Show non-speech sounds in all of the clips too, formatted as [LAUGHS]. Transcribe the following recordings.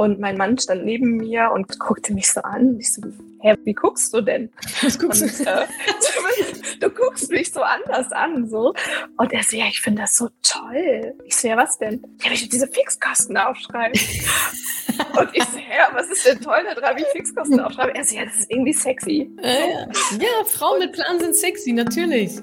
Und mein Mann stand neben mir und guckte mich so an. Und ich so, hä, wie guckst du denn? Was guckst und, äh, [LAUGHS] du guckst mich so anders an. So. Und er so, ja, ich finde das so toll. Ich so, ja, was denn? Ja, ich diese Fixkosten aufschreiben. [LAUGHS] und ich so, ja, was ist denn toll daran, wie ich Fixkosten aufschreibe? Er so, ja, das ist irgendwie sexy. Äh, ja, Frauen mit Plan sind sexy, natürlich.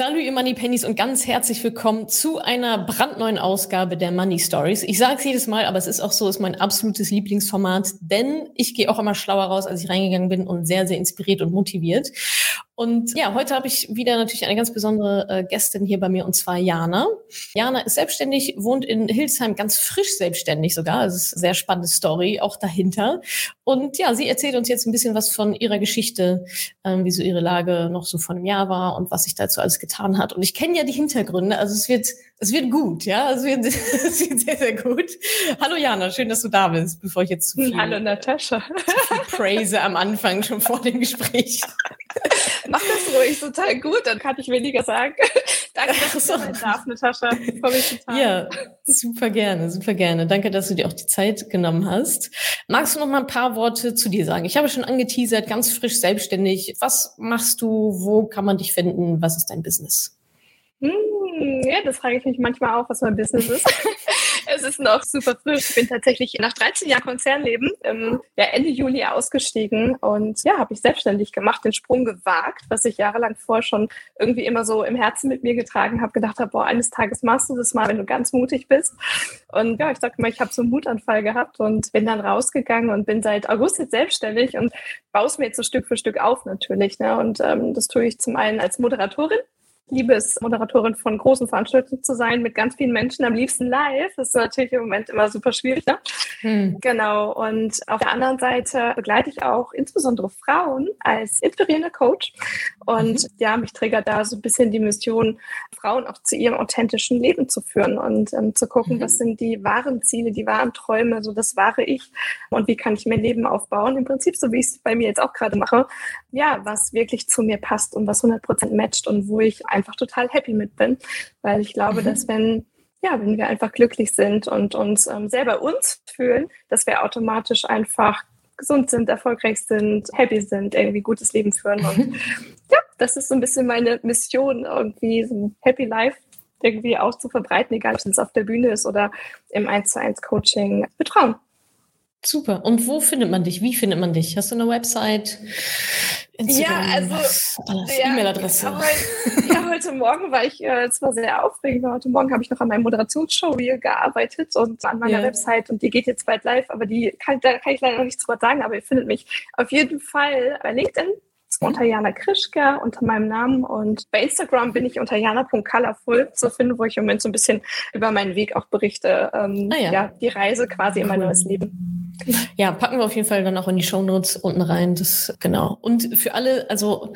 Salut, ihr Money Pennies und ganz herzlich willkommen zu einer brandneuen Ausgabe der Money Stories. Ich sage es jedes Mal, aber es ist auch so, ist mein absolutes Lieblingsformat, denn ich gehe auch immer schlauer raus, als ich reingegangen bin und sehr, sehr inspiriert und motiviert. Und ja, heute habe ich wieder natürlich eine ganz besondere äh, Gästin hier bei mir und zwar Jana. Jana ist selbstständig, wohnt in Hildesheim, ganz frisch selbstständig sogar. Das ist eine sehr spannende Story auch dahinter. Und ja, sie erzählt uns jetzt ein bisschen was von ihrer Geschichte, ähm, wie so ihre Lage noch so vor einem Jahr war und was sich dazu alles getan hat. Und ich kenne ja die Hintergründe, also es wird, es wird gut, ja, es wird, [LAUGHS] es wird sehr, sehr gut. Hallo Jana, schön, dass du da bist, bevor ich jetzt zu viel, Hallo Natascha. praise am Anfang schon vor dem Gespräch. [LAUGHS] Mach das ruhig total gut, dann kann ich weniger sagen. [LAUGHS] Danke, dass du sein darf, Natascha. Mich total. Ja, super gerne, super gerne. Danke, dass du dir auch die Zeit genommen hast. Magst du noch mal ein paar Worte zu dir sagen? Ich habe schon angeteasert, ganz frisch selbstständig. Was machst du? Wo kann man dich finden? Was ist dein Business? Hm, ja, das frage ich mich manchmal auch, was mein Business ist. [LAUGHS] es ist noch super frisch. Ich bin tatsächlich nach 13 Jahren Konzernleben ähm, ja, Ende Juli ausgestiegen und ja, habe ich selbstständig gemacht, den Sprung gewagt, was ich jahrelang vorher schon irgendwie immer so im Herzen mit mir getragen habe, gedacht habe, boah, eines Tages machst du das mal, wenn du ganz mutig bist. Und ja, ich sag mal, ich habe so einen Mutanfall gehabt und bin dann rausgegangen und bin seit August jetzt selbstständig und baue es mir jetzt so Stück für Stück auf natürlich. Ne? Und ähm, das tue ich zum einen als Moderatorin liebe es, Moderatorin von großen Veranstaltungen zu sein, mit ganz vielen Menschen, am liebsten live. Das ist natürlich im Moment immer super schwierig. Ne? Hm. Genau. Und auf der anderen Seite begleite ich auch insbesondere Frauen als inspirierender Coach. Und mhm. ja, mich triggert da so ein bisschen die Mission, Frauen auch zu ihrem authentischen Leben zu führen und ähm, zu gucken, mhm. was sind die wahren Ziele, die wahren Träume, so das wahre Ich und wie kann ich mein Leben aufbauen. Im Prinzip so, wie ich es bei mir jetzt auch gerade mache. Ja, was wirklich zu mir passt und was 100 Prozent matcht und wo ich einfach total happy mit bin, weil ich glaube, mhm. dass wenn ja, wenn wir einfach glücklich sind und uns ähm, selber uns fühlen, dass wir automatisch einfach gesund sind, erfolgreich sind, happy sind, irgendwie gutes Leben führen. Und [LAUGHS] ja, das ist so ein bisschen meine Mission, irgendwie so ein Happy Life irgendwie auch zu verbreiten, egal ob es auf der Bühne ist oder im 1 zu 1 Coaching betrauen. Super. Und wo findet man dich? Wie findet man dich? Hast du eine Website? Instagram, ja, also ja, E-Mail-Adresse. Ja, heute Morgen war ich, äh, es war sehr aufregend, heute Morgen habe ich noch an meinem Moderationsshow-Reel gearbeitet und an meiner ja. Website und die geht jetzt bald live, aber die kann, da kann ich leider noch nichts drüber sagen, aber ihr findet mich auf jeden Fall bei LinkedIn unter Jana Krischke, unter meinem Namen. Und bei Instagram bin ich unter jana.colorful zu finden, wo ich im Moment so ein bisschen über meinen Weg auch berichte. Ähm, ah, ja. ja. die Reise quasi in mein neues Leben. Ja, packen wir auf jeden Fall dann auch in die Show Notes unten rein. Das genau. Und für alle, also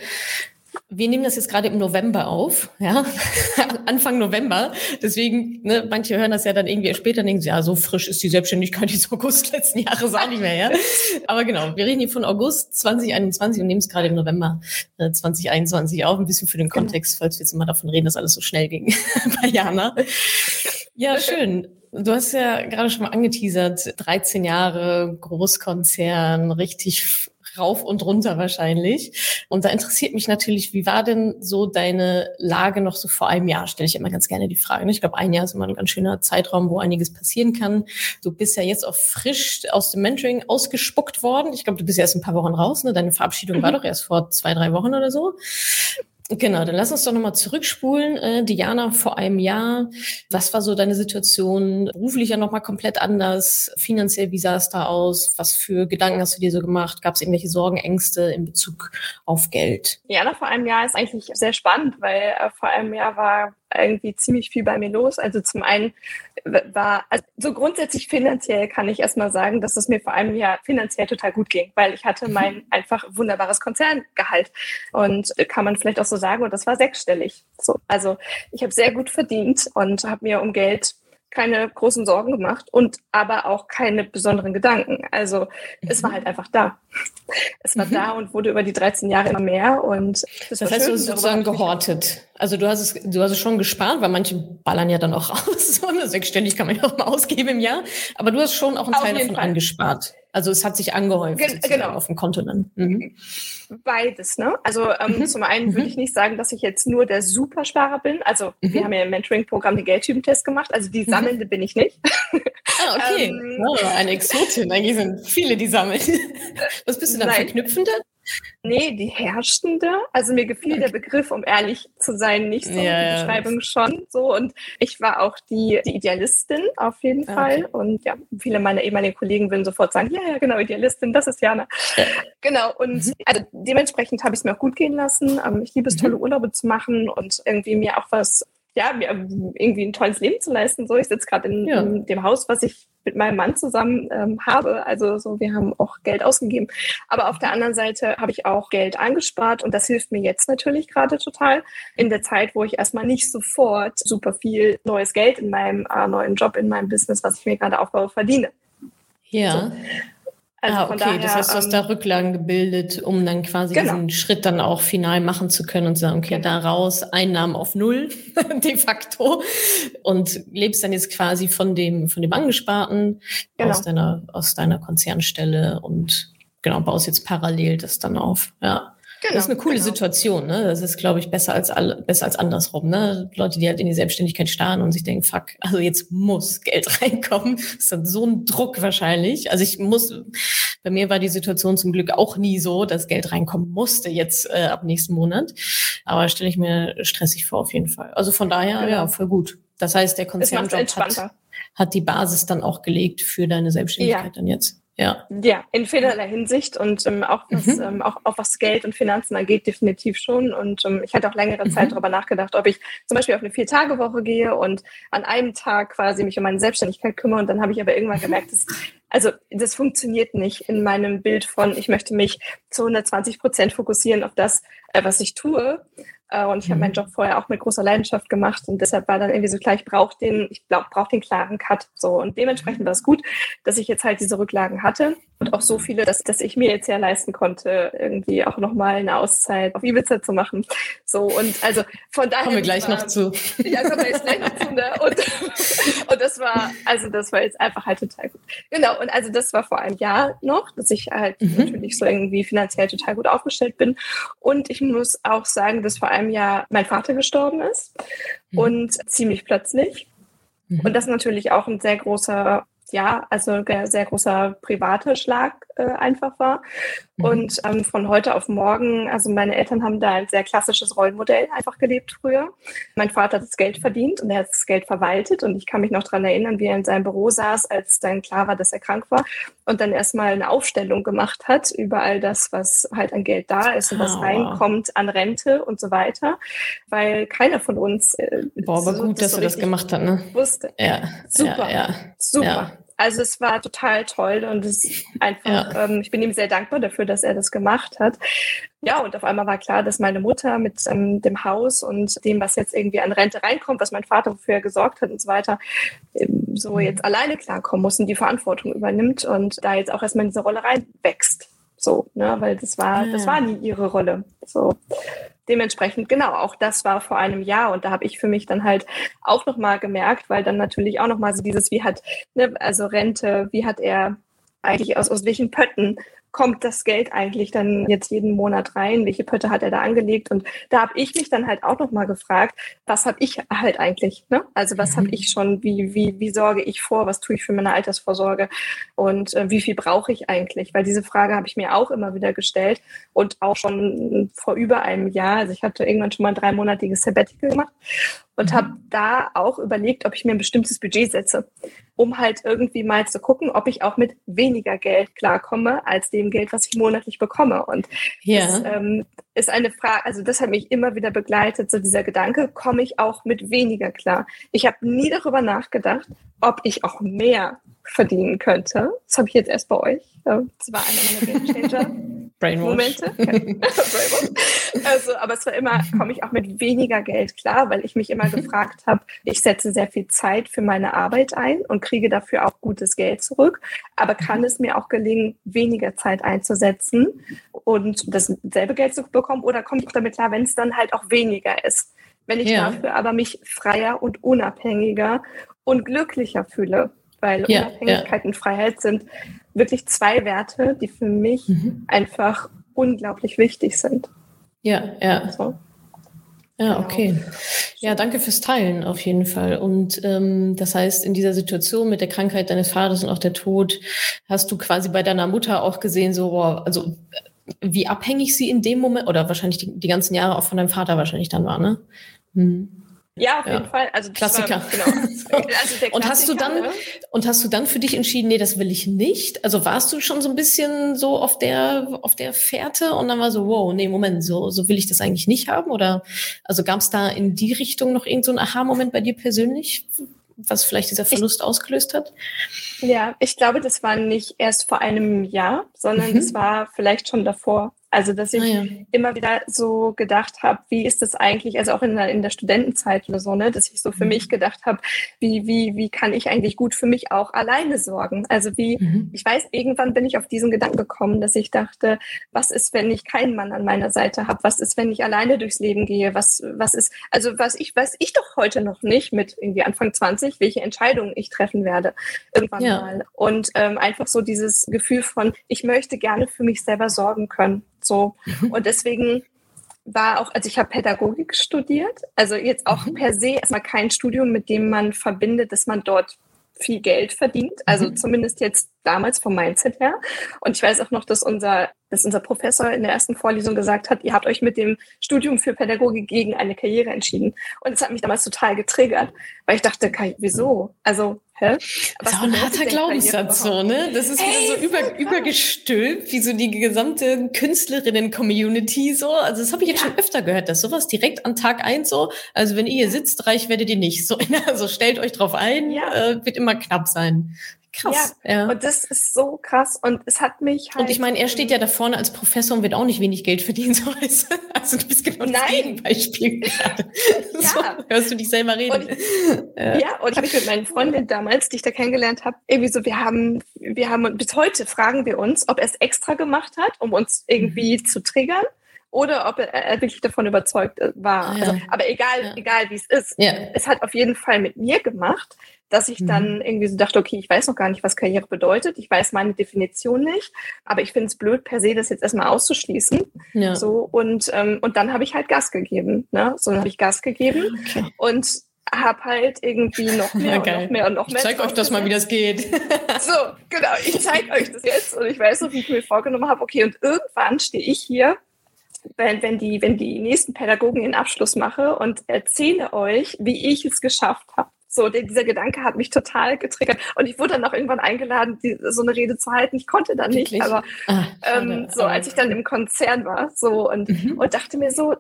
wir nehmen das jetzt gerade im November auf, ja, [LAUGHS] Anfang November. Deswegen, ne, manche hören das ja dann irgendwie später und denken, ja, so frisch ist die Selbstständigkeit jetzt August letzten Jahres auch nicht mehr, ja. [LAUGHS] Aber genau, wir reden hier von August 2021 und nehmen es gerade im November äh, 2021 auf, ein bisschen für den genau. Kontext, falls wir jetzt immer davon reden, dass alles so schnell ging [LAUGHS] bei Jana. Ja, schön. Du hast ja gerade schon mal angeteasert, 13 Jahre Großkonzern, richtig rauf und runter wahrscheinlich. Und da interessiert mich natürlich, wie war denn so deine Lage noch so vor einem Jahr? Stelle ich immer ganz gerne die Frage. Ich glaube, ein Jahr ist immer ein ganz schöner Zeitraum, wo einiges passieren kann. Du bist ja jetzt auch frisch aus dem Mentoring ausgespuckt worden. Ich glaube, du bist ja erst ein paar Wochen raus. Ne? Deine Verabschiedung war mhm. doch erst vor zwei, drei Wochen oder so. Genau, dann lass uns doch nochmal zurückspulen. Äh, Diana, vor einem Jahr, was war so deine Situation? Beruflich ja nochmal komplett anders. Finanziell, wie sah es da aus? Was für Gedanken hast du dir so gemacht? Gab es irgendwelche Sorgen, Ängste in Bezug auf Geld? Diana, vor einem Jahr ist eigentlich sehr spannend, weil äh, vor einem Jahr war irgendwie ziemlich viel bei mir los. Also zum einen war, also so grundsätzlich finanziell kann ich erstmal sagen, dass es mir vor einem Jahr finanziell total gut ging, weil ich hatte mein einfach wunderbares Konzerngehalt. Und kann man vielleicht auch so sagen, und das war sechsstellig. So, also ich habe sehr gut verdient und habe mir um Geld keine großen Sorgen gemacht und aber auch keine besonderen Gedanken. Also es war mhm. halt einfach da. Es war mhm. da und wurde über die 13 Jahre immer mehr und das, das heißt, schön, du hast sozusagen gehortet. Also du hast es, du hast es schon gespart, weil manche ballern ja dann auch [LAUGHS] raus. So eine sechsständig kann man ja auch mal ausgeben im Jahr. Aber du hast schon auch einen Teil davon Fall. angespart. Also es hat sich angehäuft Gen genau. auf dem Konto dann. Mhm. Beides, ne? Also ähm, mhm. zum einen würde mhm. ich nicht sagen, dass ich jetzt nur der Supersparer bin. Also mhm. wir haben ja im Mentoring-Programm den Geldtypentest gemacht. Also die mhm. Sammelnde bin ich nicht. [LAUGHS] Ah, okay. [LAUGHS] ähm, oh, eine Exotin. Eigentlich sind viele, die sammeln. [LAUGHS] Was bist du dann, Nein. Verknüpfende? Nee, die herrschende. Also mir gefiel okay. der Begriff, um ehrlich zu sein, nicht so. Ja, die Beschreibung ja. schon so. Und ich war auch die, die Idealistin auf jeden ah, Fall. Und ja, viele meiner ehemaligen Kollegen würden sofort sagen, ja, ja, genau, Idealistin, das ist Jana. Ja. Genau. Und mhm. also dementsprechend habe ich es mir auch gut gehen lassen. Ähm, ich liebe es, tolle mhm. Urlaube zu machen und irgendwie mir auch was ja, mir irgendwie ein tolles Leben zu leisten. So, ich sitze gerade in, ja. in, dem Haus, was ich mit meinem Mann zusammen ähm, habe. Also so, wir haben auch Geld ausgegeben. Aber auf der anderen Seite habe ich auch Geld angespart und das hilft mir jetzt natürlich gerade total in der Zeit, wo ich erstmal nicht sofort super viel neues Geld in meinem äh, neuen Job, in meinem Business, was ich mir gerade aufbaue, verdiene. Ja. So. Also ah, okay, daher, das heißt, du hast da ähm, Rücklagen gebildet, um dann quasi genau. diesen Schritt dann auch final machen zu können und sagen, okay, genau. daraus Einnahmen auf Null [LAUGHS] de facto und lebst dann jetzt quasi von dem, von dem Angesparten genau. aus deiner, aus deiner Konzernstelle und genau, baust jetzt parallel das dann auf, ja. Genau, das ist eine coole genau. Situation, ne? Das ist, glaube ich, besser als alle, besser als andersrum, ne? Leute, die halt in die Selbstständigkeit starren und sich denken, fuck, also jetzt muss Geld [LAUGHS] reinkommen. Das ist dann so ein Druck wahrscheinlich. Also ich muss, bei mir war die Situation zum Glück auch nie so, dass Geld reinkommen musste jetzt äh, ab nächsten Monat. Aber stelle ich mir stressig vor auf jeden Fall. Also von daher, genau. ja, voll gut. Das heißt, der Konzernjob hat, hat die Basis dann auch gelegt für deine Selbstständigkeit ja. dann jetzt. Ja. ja, in vielerlei Hinsicht und ähm, auch, was, mhm. ähm, auch, auch was Geld und Finanzen angeht, definitiv schon. Und ähm, ich hatte auch längere Zeit mhm. darüber nachgedacht, ob ich zum Beispiel auf eine Vier-Tage-Woche gehe und an einem Tag quasi mich um meine Selbstständigkeit kümmere. Und dann habe ich aber irgendwann gemerkt, dass, also das funktioniert nicht in meinem Bild von, ich möchte mich zu 120 Prozent fokussieren auf das, äh, was ich tue. Äh, und ich habe meinen mhm. Job vorher auch mit großer Leidenschaft gemacht und deshalb war dann irgendwie so klar, ich brauche den, ich glaube, brauche den klaren Cut. So und dementsprechend war es gut, dass ich jetzt halt diese Rücklagen hatte und auch so viele, dass, dass ich mir jetzt ja leisten konnte, irgendwie auch nochmal eine Auszeit auf Ibiza zu machen. So und also von daher. Kommen wir gleich war, noch zu. Ja, kommen wir jetzt gleich noch zu. Ne? Und, [LAUGHS] und das war, also das war jetzt einfach halt total gut. Genau, und also das war vor einem Jahr noch, dass ich halt mhm. natürlich so irgendwie finanziell total gut aufgestellt bin. Und ich muss auch sagen, dass vor einem Jahr mein Vater gestorben ist mhm. und ziemlich plötzlich. Mhm. Und das natürlich auch ein sehr großer ja, also ein sehr großer privater Schlag äh, einfach war. Mhm. Und ähm, von heute auf morgen, also meine Eltern haben da ein sehr klassisches Rollenmodell einfach gelebt früher. Mein Vater hat das Geld verdient und er hat das Geld verwaltet. Und ich kann mich noch daran erinnern, wie er in seinem Büro saß, als dann klar war, dass er krank war und dann erstmal eine Aufstellung gemacht hat über all das, was halt an Geld da ist und was oh, reinkommt an Rente und so weiter. Weil keiner von uns. Äh, Boah, aber so, gut, das dass so er das gemacht hat, ne? Wusste. Ja. Super. Ja, ja. Super. Ja. Also es war total toll und es einfach, ja. ähm, ich bin ihm sehr dankbar dafür, dass er das gemacht hat. Ja, und auf einmal war klar, dass meine Mutter mit ähm, dem Haus und dem, was jetzt irgendwie an Rente reinkommt, was mein Vater für gesorgt hat und so weiter, ähm, so mhm. jetzt alleine klarkommen muss und die Verantwortung übernimmt und da jetzt auch erstmal in diese Rolle reinwächst. So, ne, weil das war, ja. das war nie ihre Rolle. So dementsprechend, genau, auch das war vor einem Jahr und da habe ich für mich dann halt auch nochmal gemerkt, weil dann natürlich auch nochmal so dieses, wie hat, ne, also Rente, wie hat er eigentlich aus, aus welchen Pötten kommt das Geld eigentlich dann jetzt jeden Monat rein? Welche Pötte hat er da angelegt? Und da habe ich mich dann halt auch nochmal gefragt, was habe ich halt eigentlich? Ne? Also was mhm. habe ich schon? Wie, wie, wie sorge ich vor? Was tue ich für meine Altersvorsorge? Und äh, wie viel brauche ich eigentlich? Weil diese Frage habe ich mir auch immer wieder gestellt und auch schon vor über einem Jahr. Also ich hatte irgendwann schon mal ein dreimonatiges Sabbatical gemacht und mhm. habe da auch überlegt, ob ich mir ein bestimmtes Budget setze, um halt irgendwie mal zu gucken, ob ich auch mit weniger Geld klarkomme als dem Geld, was ich monatlich bekomme. Und ja. das ähm, ist eine Frage, also das hat mich immer wieder begleitet, so dieser Gedanke, komme ich auch mit weniger klar? Ich habe nie darüber nachgedacht, ob ich auch mehr verdienen könnte. Das habe ich jetzt erst bei euch. Das war einer meiner [LAUGHS] Game Changer. Momente. [LAUGHS] Also, aber es war immer, komme ich auch mit weniger Geld klar, weil ich mich immer gefragt habe, ich setze sehr viel Zeit für meine Arbeit ein und kriege dafür auch gutes Geld zurück. Aber kann es mir auch gelingen, weniger Zeit einzusetzen und dasselbe Geld zu bekommen? Oder komme ich auch damit klar, wenn es dann halt auch weniger ist? Wenn ich ja. dafür aber mich freier und unabhängiger und glücklicher fühle, weil ja, Unabhängigkeit ja. und Freiheit sind wirklich zwei Werte, die für mich mhm. einfach unglaublich wichtig sind. Ja, ja. So. Ja, genau. okay. Ja, danke fürs Teilen auf jeden Fall. Und ähm, das heißt, in dieser Situation mit der Krankheit deines Vaters und auch der Tod, hast du quasi bei deiner Mutter auch gesehen, so, wow, also wie abhängig sie in dem Moment oder wahrscheinlich die, die ganzen Jahre auch von deinem Vater wahrscheinlich dann war, ne? Hm. Ja, auf ja. jeden Fall. Also Klassiker. War, genau. [LAUGHS] also Klassiker, und hast du dann ne? und hast du dann für dich entschieden, nee, das will ich nicht? Also warst du schon so ein bisschen so auf der auf der Fährte und dann war so, wow, nee, Moment, so so will ich das eigentlich nicht haben oder also gab es da in die Richtung noch irgendeinen so Aha-Moment bei dir persönlich, was vielleicht dieser Verlust ich, ausgelöst hat? Ja, ich glaube, das war nicht erst vor einem Jahr, sondern mhm. das war vielleicht schon davor. Also, dass ich ah, ja. immer wieder so gedacht habe, wie ist das eigentlich, also auch in der, in der Studentenzeit oder so, ne, dass ich so für mhm. mich gedacht habe, wie, wie, wie kann ich eigentlich gut für mich auch alleine sorgen? Also wie, mhm. ich weiß, irgendwann bin ich auf diesen Gedanken gekommen, dass ich dachte, was ist, wenn ich keinen Mann an meiner Seite habe? Was ist, wenn ich alleine durchs Leben gehe? Was, was ist, also was ich, weiß ich doch heute noch nicht mit irgendwie Anfang 20, welche Entscheidungen ich treffen werde irgendwann ja. mal. Und ähm, einfach so dieses Gefühl von, ich möchte gerne für mich selber sorgen können. So. Mhm. Und deswegen war auch, also ich habe Pädagogik studiert, also jetzt auch mhm. per se erstmal kein Studium, mit dem man verbindet, dass man dort viel Geld verdient. Also mhm. zumindest jetzt damals vom Mindset her. Und ich weiß auch noch, dass unser, dass unser Professor in der ersten Vorlesung gesagt hat, ihr habt euch mit dem Studium für Pädagogik gegen eine Karriere entschieden. Und das hat mich damals total getriggert, weil ich dachte, wieso? Also Hä? Das ist auch ein harter Glaubenssatz so, ne? Das ist wieder so über, übergestülpt, wie so die gesamte Künstlerinnen-Community so. Also das habe ich jetzt ja. schon öfter gehört, dass sowas direkt an Tag eins so, also wenn ihr hier sitzt, reich werdet ihr nicht. So, [LAUGHS] also stellt euch drauf ein, ja. äh, wird immer knapp sein. Krass. Ja. ja. Und das ist so krass. Und es hat mich halt. Und ich meine, er steht ja da vorne als Professor und wird auch nicht wenig Geld verdienen, [LAUGHS] so weißt du. Also du bist genau Nein. das Gegenbeispiel [LAUGHS] gerade. ja. So, hörst du dich selber reden. Und, [LAUGHS] ja. ja, und habe ich mit meinen Freundinnen damals, die ich da kennengelernt habe, irgendwie so, wir haben, wir haben, bis heute fragen wir uns, ob er es extra gemacht hat, um uns irgendwie mhm. zu triggern oder ob er wirklich davon überzeugt war. Ah, ja. Also, aber egal, ja. egal wie es ist, ja. es hat auf jeden Fall mit mir gemacht, dass ich dann mhm. irgendwie so dachte, okay, ich weiß noch gar nicht, was Karriere bedeutet. Ich weiß meine Definition nicht, aber ich finde es blöd, per se das jetzt erstmal auszuschließen. So, und, ähm, und dann habe ich halt Gas gegeben. Ne? So habe ich Gas gegeben okay. und habe halt irgendwie noch [LAUGHS] mehr und noch mehr und noch mehr. Ich zeige euch das mal, wie das geht. [LAUGHS] so, genau, ich zeige euch das jetzt und ich weiß noch, wie ich mir vorgenommen habe, okay, und irgendwann stehe ich hier wenn, wenn, die, wenn die nächsten Pädagogen den Abschluss mache und erzähle euch, wie ich es geschafft habe. So, dieser Gedanke hat mich total getriggert. Und ich wurde dann auch irgendwann eingeladen, die, so eine Rede zu halten. Ich konnte dann nicht, aber ah, ähm, so, als ich dann im Konzern war, so und, mhm. und dachte mir so,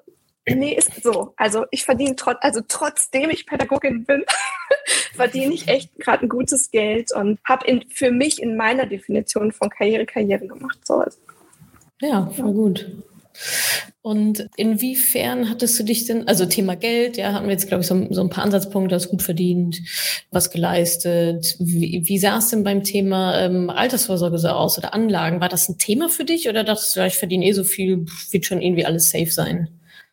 nee, ist so. Also ich verdiene trotz, also trotzdem ich Pädagogin bin, [LAUGHS] verdiene ich echt gerade ein gutes Geld und habe für mich in meiner Definition von Karriere Karriere gemacht. So. Ja, voll gut. Und inwiefern hattest du dich denn, also Thema Geld, ja, hatten wir jetzt, glaube ich, so, so, ein paar Ansatzpunkte, hast gut verdient, was geleistet. Wie, wie sah es denn beim Thema ähm, Altersvorsorge so aus oder Anlagen? War das ein Thema für dich oder dachtest du, ich verdiene eh so viel, wird schon irgendwie alles safe sein?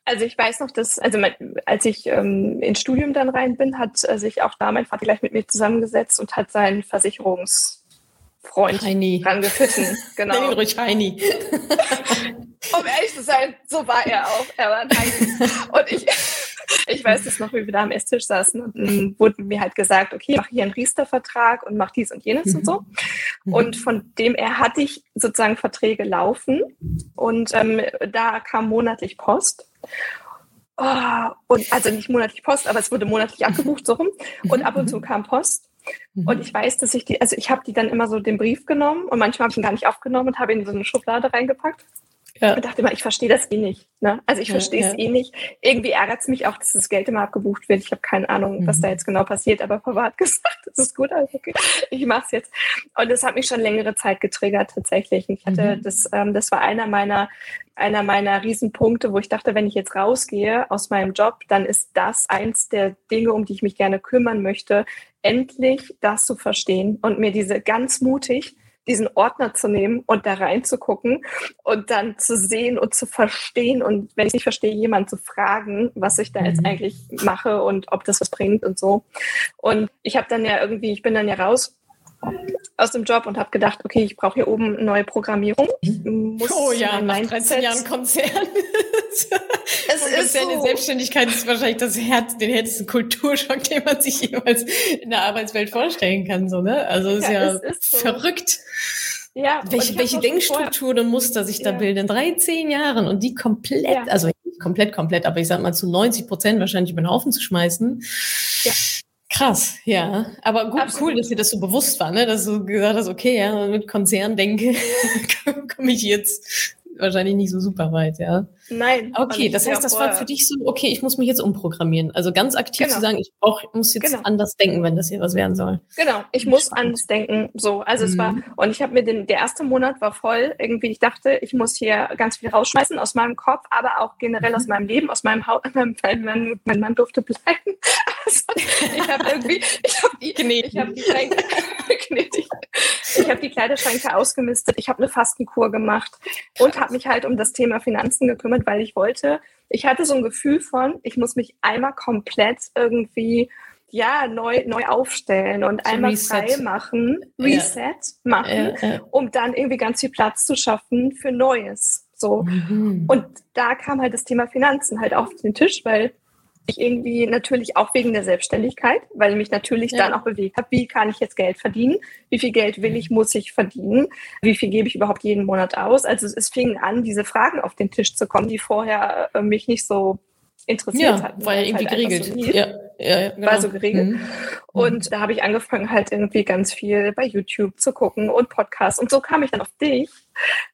Also ich weiß noch, dass, also als ich ähm, ins Studium dann rein bin, hat äh, sich auch da mein Vater gleich mit mir zusammengesetzt und hat seinen Versicherungsfreund Heini. rangepfiffen. [LAUGHS] Genau. Nenn ihn ruhig Heini. [LAUGHS] um ehrlich zu sein, so war er auch. Er war ein Heini. Und ich, [LAUGHS] ich weiß es noch, wie wir da am Esstisch saßen und dann wurde mir halt gesagt, okay, mach hier einen Riester-Vertrag und mach dies und jenes mhm. und so. Mhm. Und von dem er hatte ich sozusagen Verträge laufen und ähm, da kam monatlich Post. Oh, und also nicht monatlich Post, aber es wurde monatlich abgebucht, so rum. Und ab und zu kam Post. Und ich weiß, dass ich die, also ich habe die dann immer so den Brief genommen und manchmal habe ich ihn gar nicht aufgenommen und habe ihn in so eine Schublade reingepackt. Ja. Und dachte immer, ich verstehe das eh nicht. Ne? Also ich ja, verstehe es ja. eh nicht. Irgendwie ärgert es mich auch, dass das Geld immer abgebucht wird. Ich habe keine Ahnung, mhm. was da jetzt genau passiert, aber Papa hat [LAUGHS] gesagt, das ist gut, also okay, ich mache es jetzt. Und das hat mich schon längere Zeit getriggert tatsächlich. ich hatte mhm. das, ähm, das war einer meiner einer meiner Riesenpunkte, wo ich dachte, wenn ich jetzt rausgehe aus meinem Job, dann ist das eins der Dinge, um die ich mich gerne kümmern möchte, endlich das zu verstehen und mir diese ganz mutig diesen Ordner zu nehmen und da reinzugucken und dann zu sehen und zu verstehen und wenn ich nicht verstehe, jemand zu fragen, was ich da jetzt mhm. eigentlich mache und ob das was bringt und so. Und ich habe dann ja irgendwie, ich bin dann ja raus aus dem Job und habe gedacht, okay, ich brauche hier oben neue Programmierung. Oh ja, nach 13 Jahren Konzern. [LAUGHS] es ist so. Selbstständigkeit ist wahrscheinlich das Herz, den härtesten Kulturschock, [LAUGHS] den man sich jemals in der Arbeitswelt vorstellen kann. So, ne? Also ist ja, ja ist so. verrückt. Ja, welche, welche Denkstruktur und Muster sich da ja. bilden in 13 Jahren und die komplett, ja. also nicht komplett, komplett, aber ich sag mal zu 90 Prozent wahrscheinlich über den Haufen zu schmeißen. Ja. Krass, ja. Aber gut, Absolut. cool, dass dir das so bewusst war, ne? dass du gesagt hast, okay, ja, mit Konzern denke, [LAUGHS] komme ich jetzt wahrscheinlich nicht so super weit, ja. Nein. Okay, das heißt, das war für dich so, okay, ich muss mich jetzt umprogrammieren. Also ganz aktiv genau. zu sagen, ich brauch, muss jetzt genau. anders denken, wenn das hier was werden soll. Genau, ich muss Spannend. anders denken. So, also mhm. es war, mhm. und ich habe mir den, der erste Monat war voll, irgendwie, ich dachte, ich muss hier ganz viel rausschmeißen aus meinem Kopf, aber auch generell mhm. aus meinem Leben, aus meinem Haus, [LAUGHS] mein, mein, mein Mann durfte bleiben. [LAUGHS] Also, ich habe irgendwie, ich habe die, ich habe die gnädig. Ich habe [LAUGHS] die Kleiderschränke ausgemistet, ich habe eine Fastenkur gemacht und habe mich halt um das Thema Finanzen gekümmert, weil ich wollte, ich hatte so ein Gefühl von, ich muss mich einmal komplett irgendwie ja, neu, neu aufstellen und so einmal Reset. frei machen, Reset ja. machen, ja, ja. um dann irgendwie ganz viel Platz zu schaffen für Neues. So. Mhm. Und da kam halt das Thema Finanzen halt auf den Tisch, weil ich irgendwie natürlich auch wegen der Selbstständigkeit, weil mich natürlich ja. dann auch bewegt habe, wie kann ich jetzt Geld verdienen? Wie viel Geld will ich, muss ich verdienen? Wie viel gebe ich überhaupt jeden Monat aus? Also es fing an, diese Fragen auf den Tisch zu kommen, die vorher äh, mich nicht so interessiert ja, hatten. War ja irgendwie halt geregelt. So ja, ja, ja, genau. War so geregelt. Mhm. Und da habe ich angefangen, halt irgendwie ganz viel bei YouTube zu gucken und Podcasts. Und so kam ich dann auf dich.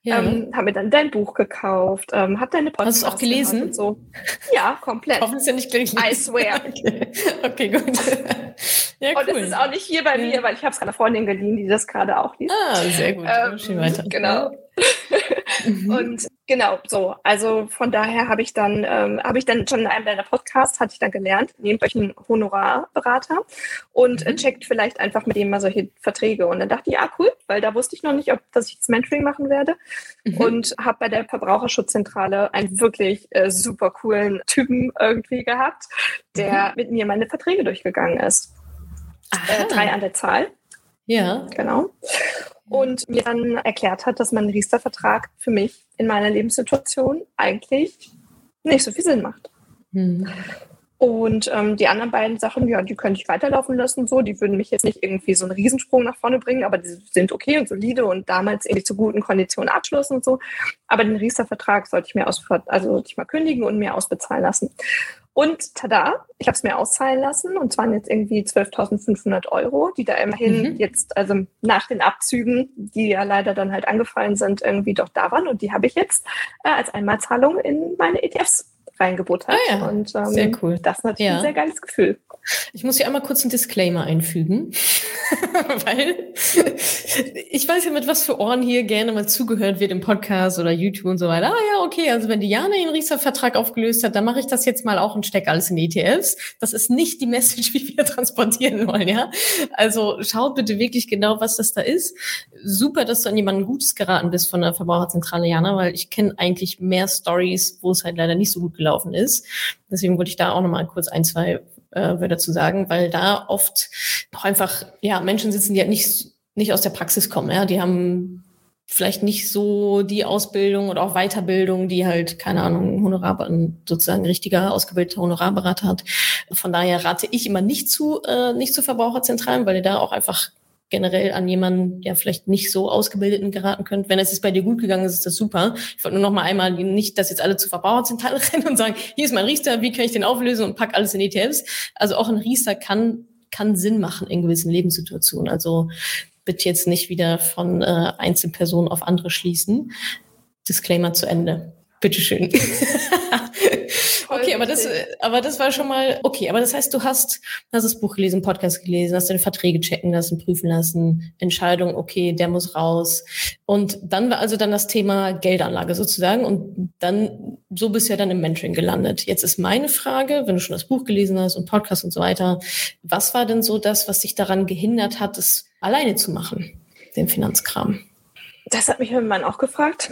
Ja. Ähm, habe mir dann dein Buch gekauft, ähm, habe deine Podcasts Hast du es auch gelesen? Und so. Ja, komplett. [LAUGHS] Hoffentlich ja nicht gleich. I swear. Okay, [LAUGHS] okay gut. Ja, cool. Und es ist auch nicht hier bei ja. mir, weil ich habe es einer Freundin geliehen, die das gerade auch liest. Ah, sehr gut. Ähm, weiter. Genau. Mhm. Und genau, so. Also von daher habe ich dann, ähm, habe ich dann schon in einem deiner Podcasts, hatte ich dann gelernt, nehmt euch einen Honorarberater und mhm. checkt vielleicht einfach mit dem mal solche Verträge. Und dann dachte ich, ja, cool, weil da wusste ich noch nicht, ob dass ich das Mentoring machen werde. Mhm. Und habe bei der Verbraucherschutzzentrale einen wirklich äh, super coolen Typen irgendwie gehabt, der mhm. mit mir meine Verträge durchgegangen ist. Äh, drei an der Zahl. Ja. Genau und mir dann erklärt hat, dass mein Riester-Vertrag für mich in meiner Lebenssituation eigentlich nicht so viel Sinn macht. Hm. Und ähm, die anderen beiden Sachen, ja, die könnte ich weiterlaufen lassen, so. Die würden mich jetzt nicht irgendwie so einen Riesensprung nach vorne bringen, aber die sind okay und solide und damals irgendwie zu guten Konditionen abschlossen und so. Aber den Riester-Vertrag sollte ich mir aus, also sollte ich mal kündigen und mir ausbezahlen lassen. Und tada, ich habe es mir auszahlen lassen und zwar jetzt irgendwie 12.500 Euro, die da immerhin mhm. jetzt, also nach den Abzügen, die ja leider dann halt angefallen sind, irgendwie doch da waren und die habe ich jetzt äh, als Einmalzahlung in meine ETFs reingebuttert. Ah ja, und ähm, sehr cool. Das ist natürlich ja. ein sehr geiles Gefühl. Ich muss hier einmal kurz einen Disclaimer einfügen, [LAUGHS] weil ich weiß ja, mit was für Ohren hier gerne mal zugehört wird im Podcast oder YouTube und so weiter. Ah ja, okay, also wenn Diana den Riester-Vertrag aufgelöst hat, dann mache ich das jetzt mal auch und stecke alles in ETFs. Das ist nicht die Message, wie wir [LAUGHS] transportieren wollen, ja. Also schaut bitte wirklich genau, was das da ist. Super, dass du an jemanden Gutes geraten bist von der Verbraucherzentrale Jana, weil ich kenne eigentlich mehr Stories, wo es halt leider nicht so gut gelaufen ist. Deswegen wollte ich da auch nochmal kurz ein, zwei äh, würde dazu sagen, weil da oft auch einfach ja Menschen sitzen, die halt nicht nicht aus der Praxis kommen. Ja, die haben vielleicht nicht so die Ausbildung oder auch Weiterbildung, die halt, keine Ahnung, Honorar, sozusagen richtiger ausgebildeter Honorarberater hat. Von daher rate ich immer nicht zu, äh, nicht zu Verbraucherzentralen, weil ihr da auch einfach generell an jemanden, der vielleicht nicht so ausgebildeten geraten könnt. Wenn es jetzt bei dir gut gegangen ist, ist das super. Ich wollte nur noch mal einmal nicht, dass jetzt alle zu Verbraucherzentrale [LAUGHS] rennen und sagen, hier ist mein Riester, wie kann ich den auflösen und pack alles in ETFs. Also auch ein Riester kann kann Sinn machen in gewissen Lebenssituationen. Also bitte jetzt nicht wieder von äh, Einzelpersonen auf andere schließen. Disclaimer zu Ende. Bitteschön. [LAUGHS] okay, aber das, aber das war schon mal, okay, aber das heißt, du hast, hast das Buch gelesen, Podcast gelesen, hast deine Verträge checken lassen, prüfen lassen, Entscheidung, okay, der muss raus. Und dann war also dann das Thema Geldanlage sozusagen und dann, so bist du ja dann im Mentoring gelandet. Jetzt ist meine Frage, wenn du schon das Buch gelesen hast und Podcast und so weiter, was war denn so das, was dich daran gehindert hat, es alleine zu machen, den Finanzkram? Das hat mich mein Mann auch gefragt.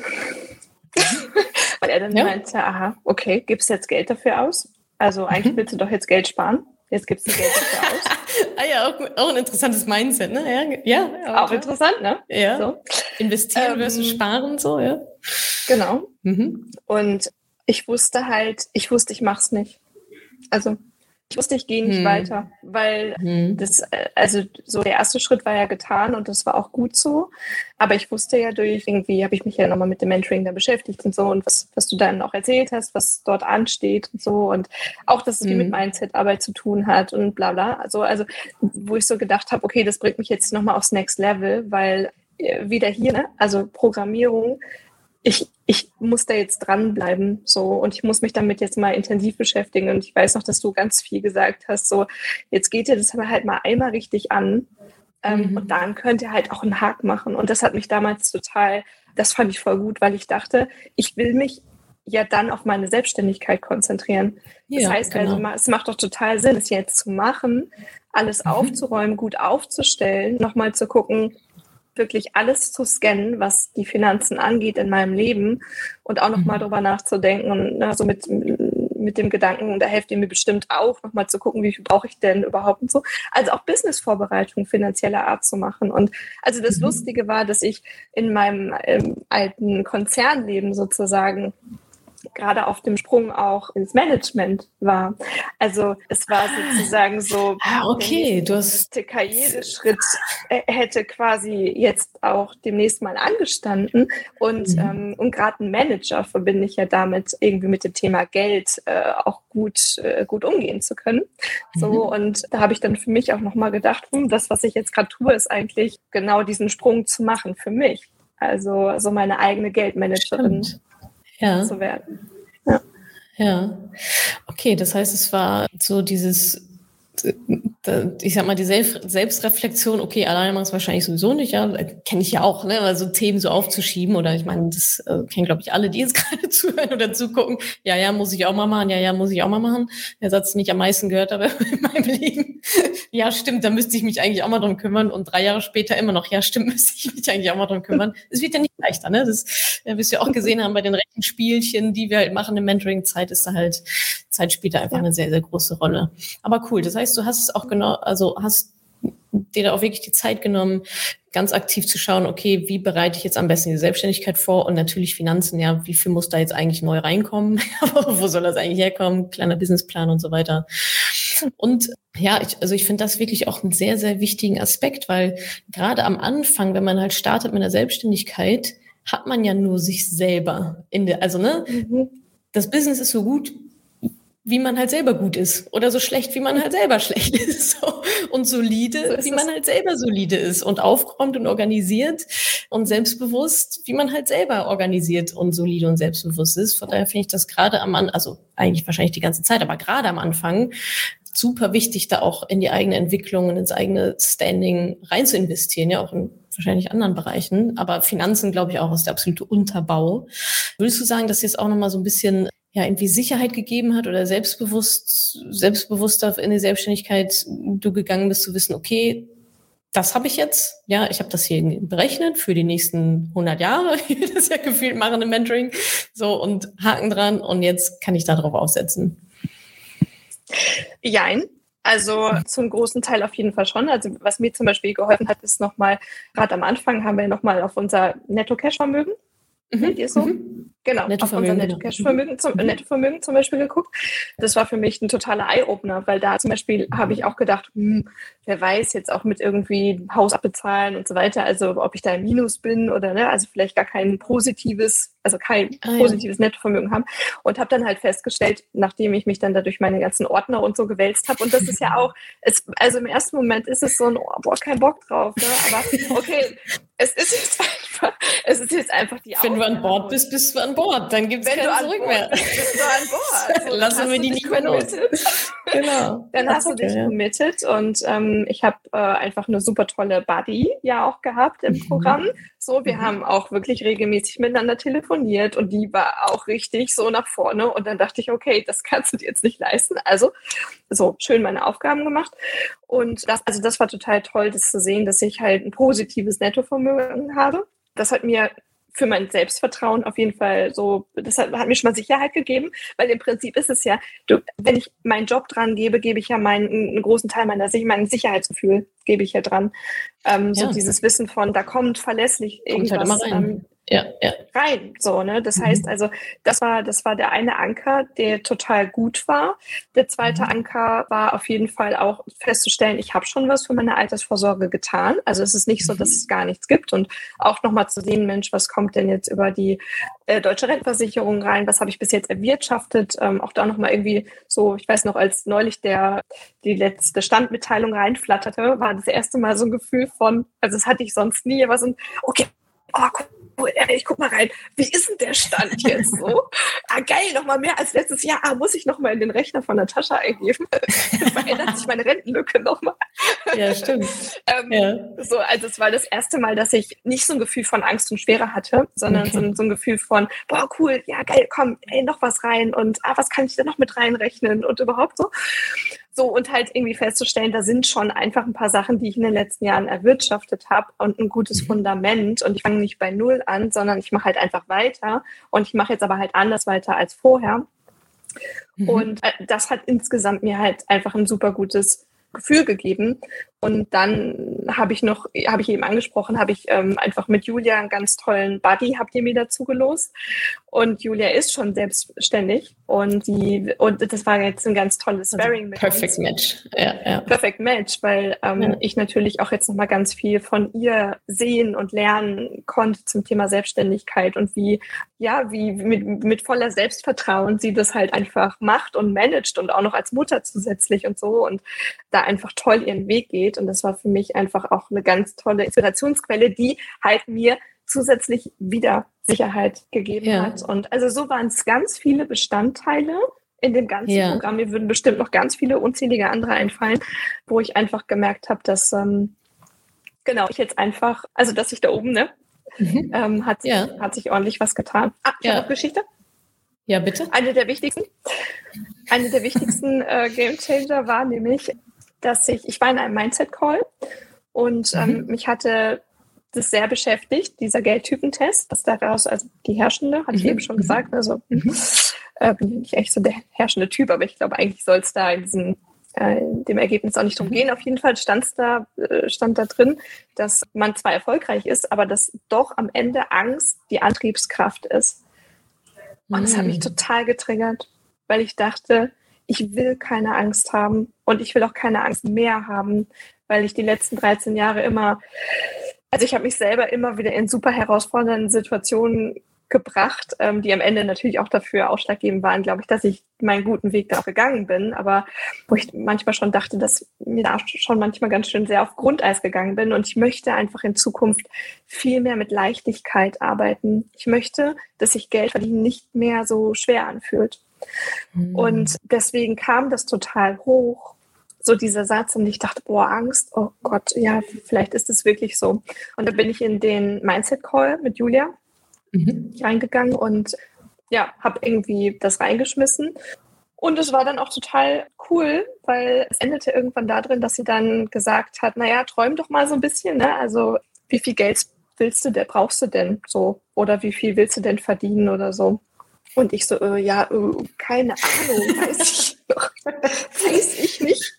[LAUGHS] Weil er dann ja. meinte, aha, okay, gibst du jetzt Geld dafür aus? Also eigentlich mhm. willst du doch jetzt Geld sparen. Jetzt gibst du Geld dafür [LAUGHS] aus. ah ja, auch, auch, ein interessantes Mindset, ne? Ja, ja auch, auch interessant, ne? Ja. So. Investieren ähm, versus sparen, so, ja. Genau. Mhm. Und ich wusste halt, ich wusste, ich mach's nicht. Also ich wusste, ich gehe nicht hm. weiter, weil hm. das, äh, also so der erste Schritt war ja getan und das war auch gut so. Aber ich wusste ja durch, irgendwie habe ich mich ja nochmal mit dem Mentoring da beschäftigt und so und was, was du dann auch erzählt hast, was dort ansteht und so und auch, dass es hm. mit Mindset-Arbeit zu tun hat und bla bla. Also, also wo ich so gedacht habe, okay, das bringt mich jetzt nochmal aufs Next Level, weil äh, wieder hier, ne? also Programmierung ich, ich muss da jetzt dranbleiben, so, und ich muss mich damit jetzt mal intensiv beschäftigen. Und ich weiß noch, dass du ganz viel gesagt hast, so, jetzt geht ihr das aber halt mal einmal richtig an. Ähm, mhm. Und dann könnt ihr halt auch einen Hack machen. Und das hat mich damals total, das fand ich voll gut, weil ich dachte, ich will mich ja dann auf meine Selbstständigkeit konzentrieren. Das ja, heißt also, genau. also, es macht doch total Sinn, es jetzt zu machen, alles mhm. aufzuräumen, gut aufzustellen, nochmal zu gucken, wirklich alles zu scannen, was die Finanzen angeht in meinem Leben und auch nochmal mhm. drüber nachzudenken und also mit, mit dem Gedanken, da helft ihr mir bestimmt auch, nochmal zu gucken, wie viel brauche ich denn überhaupt und so. Also auch Businessvorbereitung finanzieller Art zu machen. Und also das mhm. Lustige war, dass ich in meinem ähm, alten Konzernleben sozusagen gerade auf dem Sprung auch ins Management war. Also es war sozusagen so, ah, okay, du hast der Karriereschritt äh, hätte quasi jetzt auch demnächst mal angestanden und, mhm. ähm, und gerade ein Manager verbinde ich ja damit irgendwie mit dem Thema Geld äh, auch gut, äh, gut umgehen zu können. So mhm. und da habe ich dann für mich auch nochmal gedacht, hm, das, was ich jetzt gerade tue, ist eigentlich genau diesen Sprung zu machen für mich. Also so meine eigene Geldmanagerin. Stimmt ja. zu werden. Ja. ja. Okay, das heißt, es war so dieses ich sag mal, die Selbstreflexion, okay, alleine machen es wahrscheinlich sowieso nicht, ja, kenne ich ja auch, ne, also Themen so aufzuschieben oder ich meine, das äh, kennen, glaube ich, alle, die jetzt [LAUGHS] gerade zuhören oder zugucken. Ja, ja, muss ich auch mal machen, ja, ja, muss ich auch mal machen. Der Satz, den ich am meisten gehört habe [LAUGHS] in meinem Leben. [LAUGHS] Ja, stimmt, da müsste ich mich eigentlich auch mal drum kümmern und drei Jahre später immer noch, ja, stimmt, müsste ich mich eigentlich auch mal drum kümmern. Es wird ja nicht leichter, ne, das, ja, du ja auch gesehen haben bei den Rechenspielchen, die wir halt machen in Mentoring-Zeit, ist da halt, Zeit spielt da einfach ja. eine sehr, sehr große Rolle. Aber cool, das heißt, du hast es auch genau, also hast dir da auch wirklich die Zeit genommen, ganz aktiv zu schauen, okay, wie bereite ich jetzt am besten die Selbstständigkeit vor und natürlich Finanzen, ja, wie viel muss da jetzt eigentlich neu reinkommen, [LAUGHS] wo soll das eigentlich herkommen, kleiner Businessplan und so weiter. Und ja, ich, also ich finde das wirklich auch einen sehr, sehr wichtigen Aspekt, weil gerade am Anfang, wenn man halt startet mit der Selbstständigkeit, hat man ja nur sich selber in der, also ne, mhm. das Business ist so gut, wie man halt selber gut ist oder so schlecht, wie man halt selber schlecht [LAUGHS] ist so. und solide, so wie man halt selber solide ist und aufgeräumt und organisiert und selbstbewusst, wie man halt selber organisiert und solide und selbstbewusst ist. Von daher finde ich das gerade am Anfang, also eigentlich wahrscheinlich die ganze Zeit, aber gerade am Anfang super wichtig, da auch in die eigene Entwicklung und ins eigene Standing rein zu investieren, ja auch in wahrscheinlich anderen Bereichen, aber Finanzen glaube ich auch ist der absolute Unterbau. Würdest du sagen, dass jetzt auch nochmal so ein bisschen ja irgendwie Sicherheit gegeben hat oder selbstbewusst, selbstbewusster in die Selbstständigkeit du gegangen bist, zu wissen, okay, das habe ich jetzt, ja, ich habe das hier berechnet für die nächsten 100 Jahre, [LAUGHS] das ja gefühlt machen im Mentoring, so und Haken dran und jetzt kann ich darauf aufsetzen. Jein, also zum großen Teil auf jeden Fall schon. Also was mir zum Beispiel geholfen hat, ist nochmal, gerade am Anfang haben wir nochmal auf unser Netto-Cash-Vermögen, mhm. ihr so? Mhm. Genau, auf unser Netto-Cash-Vermögen zum, mhm. Nettovermögen zum Beispiel geguckt. Das war für mich ein totaler Eye-Opener, weil da zum Beispiel habe ich auch gedacht, hm, wer weiß jetzt auch mit irgendwie Haus abbezahlen und so weiter, also ob ich da im Minus bin oder ne, also vielleicht gar kein positives, also kein ah, positives ja. Nettovermögen haben. Und habe dann halt festgestellt, nachdem ich mich dann da durch meine ganzen Ordner und so gewälzt habe, und das ist ja [LAUGHS] auch, es, also im ersten Moment ist es so ein, oh, boah, kein Bock drauf, ne? aber [LAUGHS] okay, es ist jetzt [LAUGHS] einfach, es ist jetzt einfach die Wenn du an Bord bist, bist du an Bord. Dann gibt es kein Zurück mehr. Bist, bist du an Bord. [LAUGHS] So, Lassen wir die nicht mehr los. [LAUGHS] genau. Dann hast okay, du dich ja. committed und ähm, ich habe äh, einfach eine super tolle Buddy ja auch gehabt im mhm. Programm. So, wir mhm. haben auch wirklich regelmäßig miteinander telefoniert und die war auch richtig so nach vorne. Und dann dachte ich, okay, das kannst du dir jetzt nicht leisten. Also so schön meine Aufgaben gemacht. Und das, also das war total toll, das zu sehen, dass ich halt ein positives Nettovermögen habe. Das hat mir für mein Selbstvertrauen auf jeden Fall so, das hat, hat, mir schon mal Sicherheit gegeben, weil im Prinzip ist es ja, du, wenn ich meinen Job dran gebe, gebe ich ja meinen, einen großen Teil meiner mein Sicherheitsgefühl gebe ich ja dran. Ähm, ja. So dieses Wissen von, da kommt verlässlich halt irgendwas. Ähm, ja, ja. rein. So, ne? Das mhm. heißt also, das war, das war der eine Anker, der total gut war. Der zweite mhm. Anker war auf jeden Fall auch festzustellen, ich habe schon was für meine Altersvorsorge getan. Also es ist nicht so, dass mhm. es gar nichts gibt. Und auch nochmal zu sehen, Mensch, was kommt denn jetzt über die äh, deutsche Rentenversicherung rein? Was habe ich bis jetzt erwirtschaftet? Ähm, auch da nochmal irgendwie so, ich weiß noch, als neulich der die letzte Standmitteilung reinflatterte, war das erste Mal so ein Gefühl von, also das hatte ich sonst nie, aber so ein, okay, oh, cool, ich guck mal rein, wie ist denn der Stand jetzt so? [LAUGHS] ah, geil, noch mal mehr als letztes Jahr. Ah, muss ich noch mal in den Rechner von Natascha eingeben? [LAUGHS] verändert sich meine Rentenlücke noch mal. ja, stimmt. [LAUGHS] ähm, ja. So, also es war das erste Mal, dass ich nicht so ein Gefühl von Angst und Schwere hatte, sondern okay. so, so, ein Gefühl von, boah, cool, ja, geil, komm, ey, noch was rein und ah, was kann ich denn noch mit reinrechnen und überhaupt so. So, und halt irgendwie festzustellen, da sind schon einfach ein paar Sachen, die ich in den letzten Jahren erwirtschaftet habe und ein gutes mhm. Fundament. Und ich fange nicht bei Null an, sondern ich mache halt einfach weiter. Und ich mache jetzt aber halt anders weiter als vorher. Mhm. Und äh, das hat insgesamt mir halt einfach ein super gutes Gefühl gegeben. Und dann habe ich noch, habe ich eben angesprochen, habe ich ähm, einfach mit Julia einen ganz tollen Buddy, habt ihr mir dazu gelost. Und Julia ist schon selbstständig und die, und das war jetzt ein ganz tolles also Sparring mit Perfect uns. Match. Ja, ja. Perfect Match, weil ähm, ja. ich natürlich auch jetzt nochmal ganz viel von ihr sehen und lernen konnte zum Thema Selbstständigkeit und wie, ja, wie mit, mit voller Selbstvertrauen sie das halt einfach macht und managt und auch noch als Mutter zusätzlich und so und da einfach toll ihren Weg geht geht. Und das war für mich einfach auch eine ganz tolle Inspirationsquelle, die halt mir zusätzlich wieder Sicherheit gegeben ja. hat. Und also so waren es ganz viele Bestandteile in dem ganzen ja. Programm. Mir würden bestimmt noch ganz viele unzählige andere einfallen, wo ich einfach gemerkt habe, dass ähm, genau ich jetzt einfach, also dass ich da oben ne, mhm. ähm, hat, ja. hat sich ordentlich was getan. Ah, ich ja. habe Geschichte. Ja, bitte. Eine der wichtigsten, eine der wichtigsten äh, Game Changer war nämlich, dass ich, ich war in einem Mindset-Call und ähm, mhm. mich hatte das sehr beschäftigt, dieser Geldtypentest, was daraus, also die herrschende, hatte mhm. ich eben schon gesagt, also mhm. äh, bin ich nicht echt so der herrschende Typ, aber ich glaube, eigentlich soll es da in diesem äh, dem Ergebnis auch nicht drum mhm. gehen. Auf jeden Fall stand da, äh, stand da drin, dass man zwar erfolgreich ist, aber dass doch am Ende Angst die Antriebskraft ist. Und das hat mich mhm. total getriggert, weil ich dachte, ich will keine Angst haben und ich will auch keine Angst mehr haben, weil ich die letzten 13 Jahre immer, also ich habe mich selber immer wieder in super herausfordernden Situationen gebracht, ähm, die am Ende natürlich auch dafür ausschlaggebend waren, glaube ich, dass ich meinen guten Weg da auch gegangen bin, aber wo ich manchmal schon dachte, dass mir da schon manchmal ganz schön sehr auf Grundeis gegangen bin und ich möchte einfach in Zukunft viel mehr mit Leichtigkeit arbeiten. Ich möchte, dass sich Geld verdienen nicht mehr so schwer anfühlt. Mhm. Und deswegen kam das total hoch, so dieser Satz. Und ich dachte, boah, Angst, oh Gott, ja, vielleicht ist es wirklich so. Und da bin ich in den Mindset-Call mit Julia mhm. reingegangen und ja, habe irgendwie das reingeschmissen. Und es war dann auch total cool, weil es endete irgendwann darin, dass sie dann gesagt hat, naja, träum doch mal so ein bisschen, ne? Also wie viel Geld willst du denn, brauchst du denn so? Oder wie viel willst du denn verdienen oder so? Und ich so, äh, ja, äh, keine Ahnung, [LAUGHS] weiß ich noch, weiß ich nicht.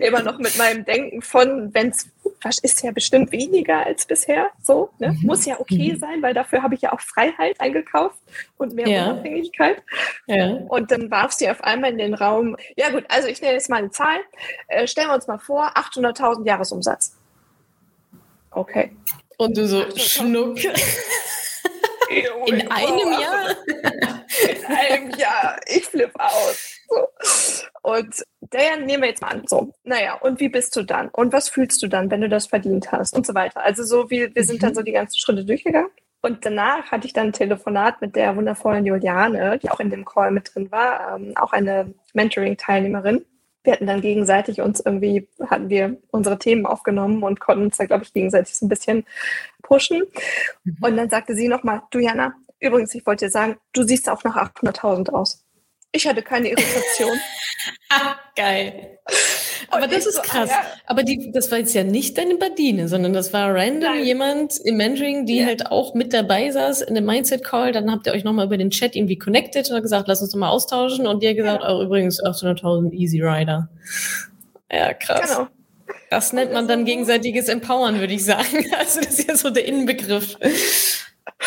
Immer noch mit meinem Denken von, wenn es, was ist ja bestimmt weniger als bisher, so, ne? Mhm. muss ja okay mhm. sein, weil dafür habe ich ja auch Freiheit eingekauft und mehr ja. Unabhängigkeit. Ja. Und dann warf sie auf einmal in den Raum, ja gut, also ich nenne jetzt mal eine Zahl, äh, stellen wir uns mal vor, 800.000 Jahresumsatz. Okay. Und du so, schnuck. [LAUGHS] In einem Jahr? [LAUGHS] In einem Jahr. Ich flippe aus. So. Und naja, nehmen wir jetzt mal an. So, naja, und wie bist du dann? Und was fühlst du dann, wenn du das verdient hast? Und so weiter. Also so, wie, wir sind dann mhm. so die ganzen Schritte durchgegangen. Und danach hatte ich dann ein Telefonat mit der wundervollen Juliane, die auch in dem Call mit drin war, ähm, auch eine Mentoring-Teilnehmerin. Wir hatten dann gegenseitig uns irgendwie, hatten wir unsere Themen aufgenommen und konnten uns da, glaube ich, gegenseitig so ein bisschen pushen. Mhm. Und dann sagte sie nochmal, du Jana, übrigens, ich wollte dir sagen, du siehst auch nach 800.000 aus. Ich hatte keine Irritation. [LAUGHS] Geil. Aber das ist so, krass. Ah, ja. Aber die, das war jetzt ja nicht deine Badine, sondern das war random Nein. jemand im Mentoring, die ja. halt auch mit dabei saß in dem Mindset-Call. Dann habt ihr euch nochmal über den Chat irgendwie connected und gesagt, lass uns doch mal austauschen. Und ihr gesagt, ja. oh, übrigens 800.000 Easy Rider. Ja, krass. Genau. Das nennt man dann gegenseitiges Empowern, würde ich sagen. [LAUGHS] Also das ist ja so der Innenbegriff.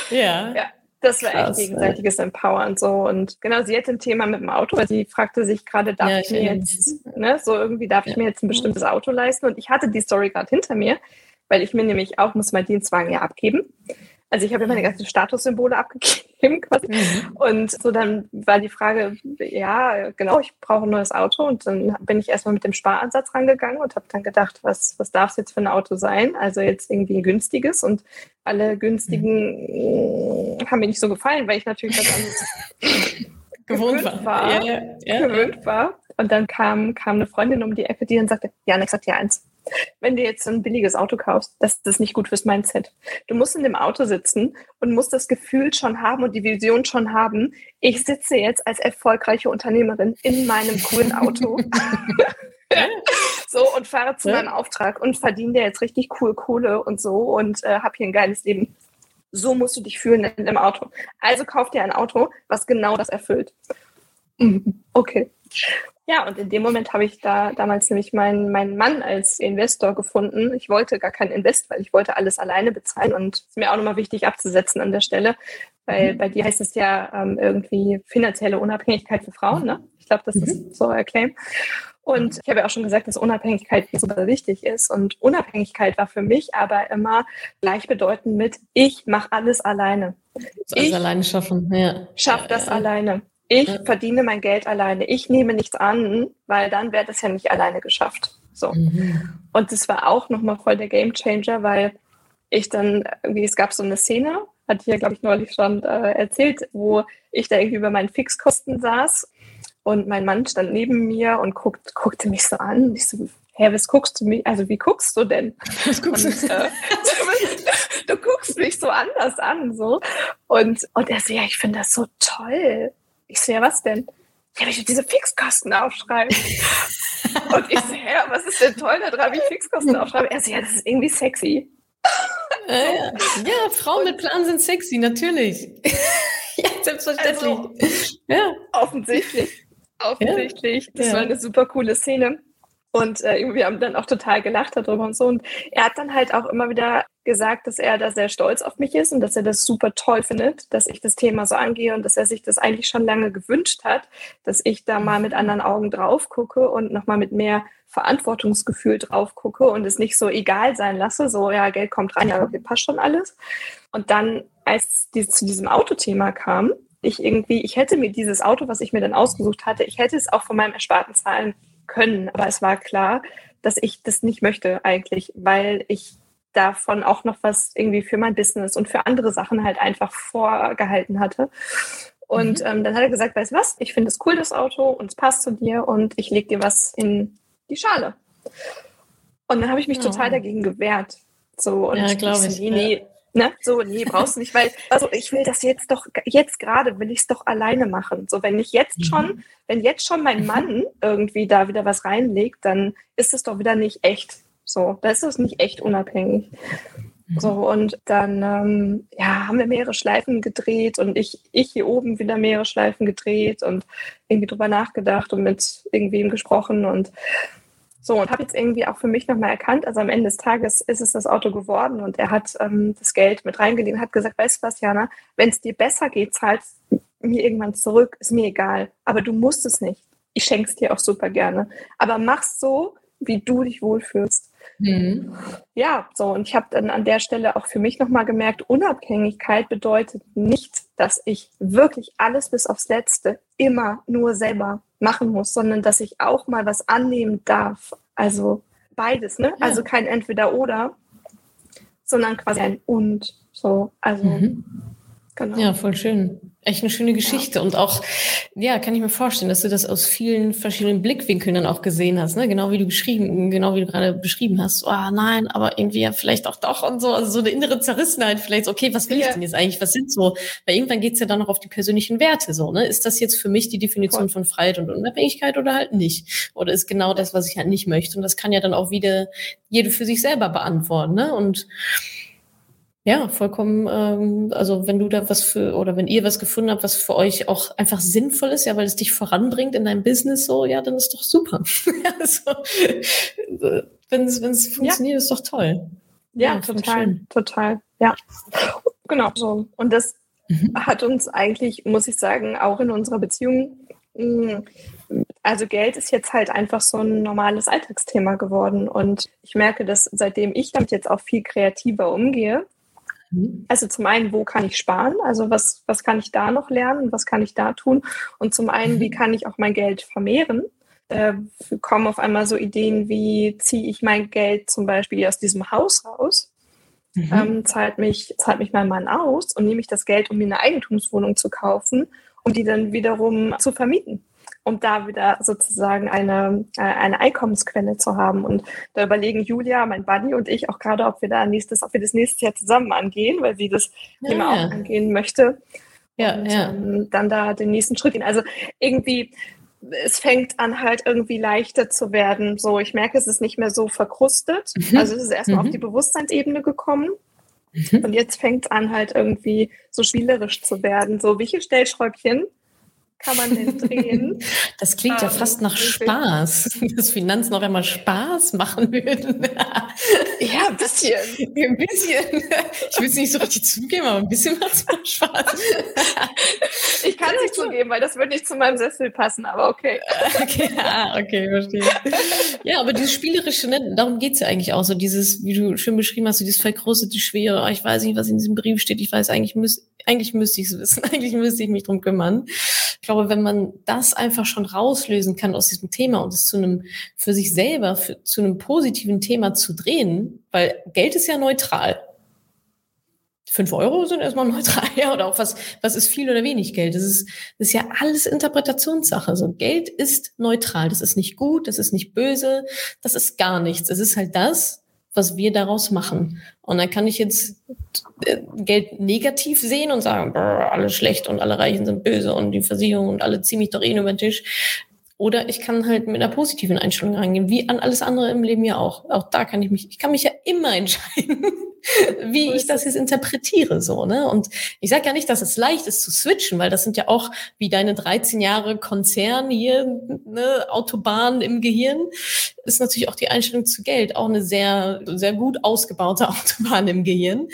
Ja. ja. Das war Krass, echt gegenseitiges Empowern so. Und genau, sie hatte ein Thema mit dem Auto, weil sie fragte sich gerade, darf ja, ich mir jetzt, ne, so irgendwie darf ja. ich mir jetzt ein bestimmtes Auto leisten? Und ich hatte die Story gerade hinter mir, weil ich mir nämlich auch muss meinen Dienstwagen ja abgeben. Also ich habe ja meine ganzen Statussymbole abgegeben [LAUGHS] quasi. Mhm. Und so dann war die Frage, ja, genau, ich brauche ein neues Auto. Und dann bin ich erstmal mit dem Sparansatz rangegangen und habe dann gedacht, was, was darf es jetzt für ein Auto sein? Also jetzt irgendwie ein günstiges. Und alle günstigen mhm. haben mir nicht so gefallen, weil ich natürlich was anderes [LAUGHS] gewohnt war. war ja, ja, gewöhnt war. Und dann kam, kam eine Freundin um die Ecke, die dann sagte, ja, ich sag dir eins, wenn du jetzt ein billiges Auto kaufst, das ist nicht gut fürs Mindset. Du musst in dem Auto sitzen und musst das Gefühl schon haben und die Vision schon haben, ich sitze jetzt als erfolgreiche Unternehmerin in meinem coolen Auto. [LAUGHS] [LAUGHS] so und fahre zu ja. meinem Auftrag und verdiene dir jetzt richtig cool Kohle und so und äh, habe hier ein geiles Leben. So musst du dich fühlen in dem Auto. Also kauf dir ein Auto, was genau das erfüllt. Mhm. Okay. Ja, und in dem Moment habe ich da damals nämlich meinen, meinen Mann als Investor gefunden. Ich wollte gar keinen Invest, weil ich wollte alles alleine bezahlen und es ist mir auch nochmal wichtig abzusetzen an der Stelle, weil mhm. bei dir heißt es ja ähm, irgendwie finanzielle Unabhängigkeit für Frauen. Ne? Ich glaube, das mhm. ist so ein Claim. Und ich habe ja auch schon gesagt, dass Unabhängigkeit super wichtig ist. Und Unabhängigkeit war für mich aber immer gleichbedeutend mit, ich mache alles alleine. Alles alleine schaffen, ja. Schaff das ja. alleine. Ich ja. verdiene mein Geld alleine. Ich nehme nichts an, weil dann wäre das ja nicht alleine geschafft. So. Mhm. Und das war auch nochmal voll der Game Changer, weil ich dann irgendwie, es gab so eine Szene, hatte ich ja, glaube ich, neulich schon äh, erzählt, wo ich da irgendwie über meinen Fixkosten saß und mein Mann stand neben mir und guckt, guckte mich so an. Ich so, hä, was guckst du mich? Also wie guckst du denn? Was guckst und, äh, [LAUGHS] du guckst mich so anders an, so. Und, und er so, ja, ich finde das so toll. Ich so, ja, was denn? Ja, ich diese Fixkosten aufschreiben. [LAUGHS] und ich so, ja, was ist denn toll daran, wie ich Fixkosten aufschreibe? Er so, ja, das ist irgendwie sexy. Äh, ja, Frauen mit Plan sind sexy, natürlich. [LAUGHS] ja, selbstverständlich. Also, ja. Offensichtlich. Offensichtlich. Ja. Das ja. war eine super coole Szene. Und äh, wir haben dann auch total gelacht darüber und so. Und er hat dann halt auch immer wieder gesagt, dass er da sehr stolz auf mich ist und dass er das super toll findet, dass ich das Thema so angehe und dass er sich das eigentlich schon lange gewünscht hat, dass ich da mal mit anderen Augen drauf gucke und nochmal mit mehr Verantwortungsgefühl drauf gucke und es nicht so egal sein lasse, so ja, Geld kommt rein, ja, okay, passt schon alles. Und dann, als es zu diesem Autothema kam, ich irgendwie, ich hätte mir dieses Auto, was ich mir dann ausgesucht hatte, ich hätte es auch von meinem Ersparten zahlen können. Aber es war klar, dass ich das nicht möchte eigentlich, weil ich davon auch noch was irgendwie für mein Business und für andere Sachen halt einfach vorgehalten hatte. Und mhm. ähm, dann hat er gesagt, weißt du was, ich finde es cool, das Auto, und es passt zu dir und ich lege dir was in die Schale. Und dann habe ich mich oh. total dagegen gewehrt. So, und ja, glaube ich. Nee, nee, Ne? So, nee, brauchst du nicht, weil, also ich will das jetzt doch, jetzt gerade will ich es doch alleine machen. So, wenn ich jetzt schon, mhm. wenn jetzt schon mein Mann irgendwie da wieder was reinlegt, dann ist es doch wieder nicht echt. So, da ist es nicht echt unabhängig. Mhm. So, und dann ähm, ja, haben wir mehrere Schleifen gedreht und ich, ich hier oben wieder mehrere Schleifen gedreht und irgendwie drüber nachgedacht und mit irgendwem gesprochen und so, und habe jetzt irgendwie auch für mich nochmal erkannt, also am Ende des Tages ist es das Auto geworden und er hat ähm, das Geld mit reingelegt, hat gesagt, weißt du was, Jana, wenn es dir besser geht, zahlst mir irgendwann zurück, ist mir egal, aber du musst es nicht. Ich schenke es dir auch super gerne. Aber mach's so, wie du dich wohlfühlst. Mhm. Ja, so, und ich habe dann an der Stelle auch für mich nochmal gemerkt, Unabhängigkeit bedeutet nicht, dass ich wirklich alles bis aufs Letzte immer nur selber machen muss, sondern dass ich auch mal was annehmen darf. Also beides, ne? Ja. Also kein Entweder-Oder, sondern quasi ein Und. So, also. Mhm. Genau. Ja, voll schön. Echt eine schöne Geschichte. Ja. Und auch, ja, kann ich mir vorstellen, dass du das aus vielen verschiedenen Blickwinkeln dann auch gesehen hast, ne? Genau wie du geschrieben, genau wie du gerade beschrieben hast. Oh nein, aber irgendwie ja vielleicht auch doch und so. Also so eine innere Zerrissenheit, vielleicht, okay, was will ja. ich denn jetzt eigentlich? Was sind so? Weil irgendwann geht's ja dann noch auf die persönlichen Werte so, ne? Ist das jetzt für mich die Definition voll. von Freiheit und Unabhängigkeit oder halt nicht? Oder ist genau das, was ich halt nicht möchte? Und das kann ja dann auch wieder jede für sich selber beantworten, ne? Und ja, vollkommen. Ähm, also wenn du da was für oder wenn ihr was gefunden habt, was für euch auch einfach sinnvoll ist, ja, weil es dich voranbringt in deinem Business, so ja, dann ist doch super. [LAUGHS] also, wenn es wenn es funktioniert, ja. ist doch toll. Ja, ja total, total. Ja, genau so. Und das mhm. hat uns eigentlich, muss ich sagen, auch in unserer Beziehung mm, also Geld ist jetzt halt einfach so ein normales Alltagsthema geworden. Und ich merke, dass seitdem ich damit jetzt auch viel kreativer umgehe. Also zum einen, wo kann ich sparen? Also was, was kann ich da noch lernen? Was kann ich da tun? Und zum einen, wie mhm. kann ich auch mein Geld vermehren? Äh, kommen auf einmal so Ideen wie, ziehe ich mein Geld zum Beispiel aus diesem Haus raus? Mhm. Ähm, zahlt, mich, zahlt mich mein Mann aus und nehme ich das Geld, um mir eine Eigentumswohnung zu kaufen, um die dann wiederum zu vermieten um da wieder sozusagen eine, äh, eine Einkommensquelle zu haben. Und da überlegen Julia, mein Buddy und ich auch gerade, ob wir da nächstes, ob wir das nächste Jahr zusammen angehen, weil sie das ja. Thema auch angehen möchte. Ja, und ja. Ähm, dann da den nächsten Schritt gehen. Also irgendwie, es fängt an halt irgendwie leichter zu werden. So, ich merke, es ist nicht mehr so verkrustet. Mhm. Also es ist erstmal mhm. auf die Bewusstseinsebene gekommen. Mhm. Und jetzt fängt es an, halt irgendwie so spielerisch zu werden. So, welche Stellschräubchen kann man denn drehen? [LAUGHS] Das klingt ja fast nach Spaß, [LAUGHS] dass Finanzen noch einmal Spaß machen würden. [LAUGHS] ja, ein bisschen. Ein bisschen. Ich will es nicht so richtig zugeben, aber ein bisschen macht es mal Spaß. Ich kann es nicht zugeben, weil das würde nicht zu meinem Sessel passen, aber okay. Okay, ah, okay, verstehe. Ja, aber dieses Spielerische, ne, darum geht's ja eigentlich auch so. Dieses, wie du schön beschrieben hast, so dieses vergrößerte Schwere, oh, ich weiß nicht, was in diesem Brief steht, ich weiß, eigentlich, müß, eigentlich müsste ich es wissen, eigentlich müsste ich mich drum kümmern glaube, wenn man das einfach schon rauslösen kann aus diesem Thema und es zu einem, für sich selber, für, zu einem positiven Thema zu drehen, weil Geld ist ja neutral. Fünf Euro sind erstmal [LAUGHS] neutral, ja, oder auch was, was ist viel oder wenig Geld? Das ist, das ist ja alles Interpretationssache. So, Geld ist neutral. Das ist nicht gut, das ist nicht böse, das ist gar nichts. Es ist halt das, was wir daraus machen. Und dann kann ich jetzt äh, Geld negativ sehen und sagen, alles schlecht und alle Reichen sind böse und die Versicherung und alle ziehen mich doch eh nur über den Tisch. Oder ich kann halt mit einer positiven Einstellung reingehen, wie an alles andere im Leben ja auch. Auch da kann ich mich, ich kann mich ja immer [LAUGHS] entscheiden, [LAUGHS] wie ich das jetzt interpretiere, so, ne? Und ich sage ja nicht, dass es leicht ist zu switchen, weil das sind ja auch wie deine 13 Jahre Konzern hier, ne, Autobahn im Gehirn, ist natürlich auch die Einstellung zu Geld auch eine sehr, sehr gut ausgebaute [LAUGHS] Autobahn im Gehirn.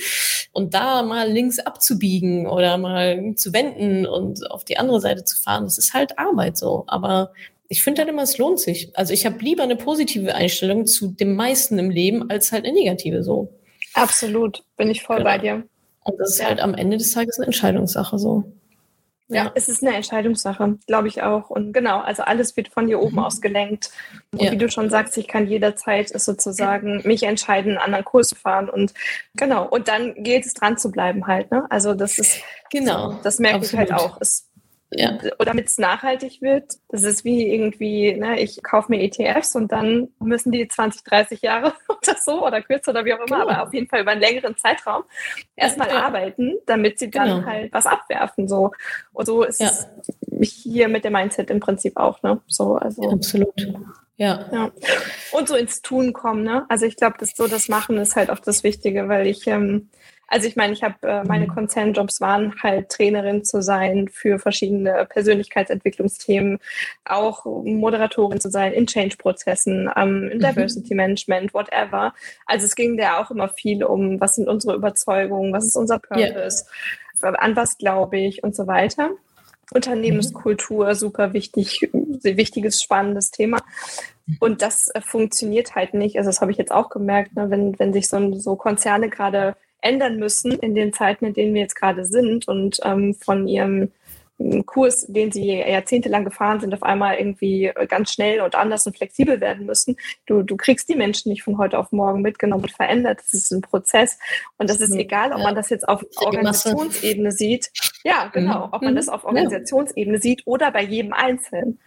Und da mal links abzubiegen oder mal zu wenden und auf die andere Seite zu fahren, das ist halt Arbeit so. Aber ich finde halt immer, es lohnt sich. Also ich habe lieber eine positive Einstellung zu dem meisten im Leben als halt eine negative so. Absolut, bin ich voll genau. bei dir. Und das ist ja. halt am Ende des Tages eine Entscheidungssache so. Ja, ja es ist eine Entscheidungssache, glaube ich auch. Und genau, also alles wird von hier oben mhm. aus gelenkt. Und ja. wie du schon sagst, ich kann jederzeit sozusagen mich entscheiden, einen anderen Kurs zu fahren. Und genau, und dann gilt es dran zu bleiben halt. Ne? Also das ist, genau, das merke Absolut. ich halt auch. Es ja. Oder damit es nachhaltig wird. Das ist wie irgendwie, ne, ich kaufe mir ETFs und dann müssen die 20, 30 Jahre [LAUGHS] oder so oder kürzer oder wie auch immer, genau. aber auf jeden Fall über einen längeren Zeitraum erstmal ja. arbeiten, damit sie dann genau. halt was abwerfen. So. Und so ist ja. hier mit dem Mindset im Prinzip auch, ne? So, also. Absolut. Ja. ja. Und so ins Tun kommen, ne? Also ich glaube, das so das Machen ist halt auch das Wichtige, weil ich ähm, also ich meine, ich habe äh, meine mhm. Konzernjobs waren halt Trainerin zu sein für verschiedene Persönlichkeitsentwicklungsthemen, auch Moderatorin zu sein in Change-Prozessen, ähm, in mhm. Diversity Management, whatever. Also es ging da auch immer viel um, was sind unsere Überzeugungen, was ist unser Purpose, yeah. an was glaube ich und so weiter. Unternehmenskultur, mhm. super wichtig, wichtiges, spannendes Thema. Und das äh, funktioniert halt nicht. Also das habe ich jetzt auch gemerkt, ne, wenn, wenn sich so, so Konzerne gerade ändern müssen in den Zeiten, in denen wir jetzt gerade sind und ähm, von ihrem Kurs, den sie jahrzehntelang gefahren sind, auf einmal irgendwie ganz schnell und anders und flexibel werden müssen. Du, du kriegst die Menschen nicht von heute auf morgen mitgenommen und verändert. Das ist ein Prozess. Und das ist mhm. egal, ob man das jetzt auf Organisationsebene sieht. Ja, genau. Ob man mhm. das auf Organisationsebene sieht oder bei jedem Einzelnen.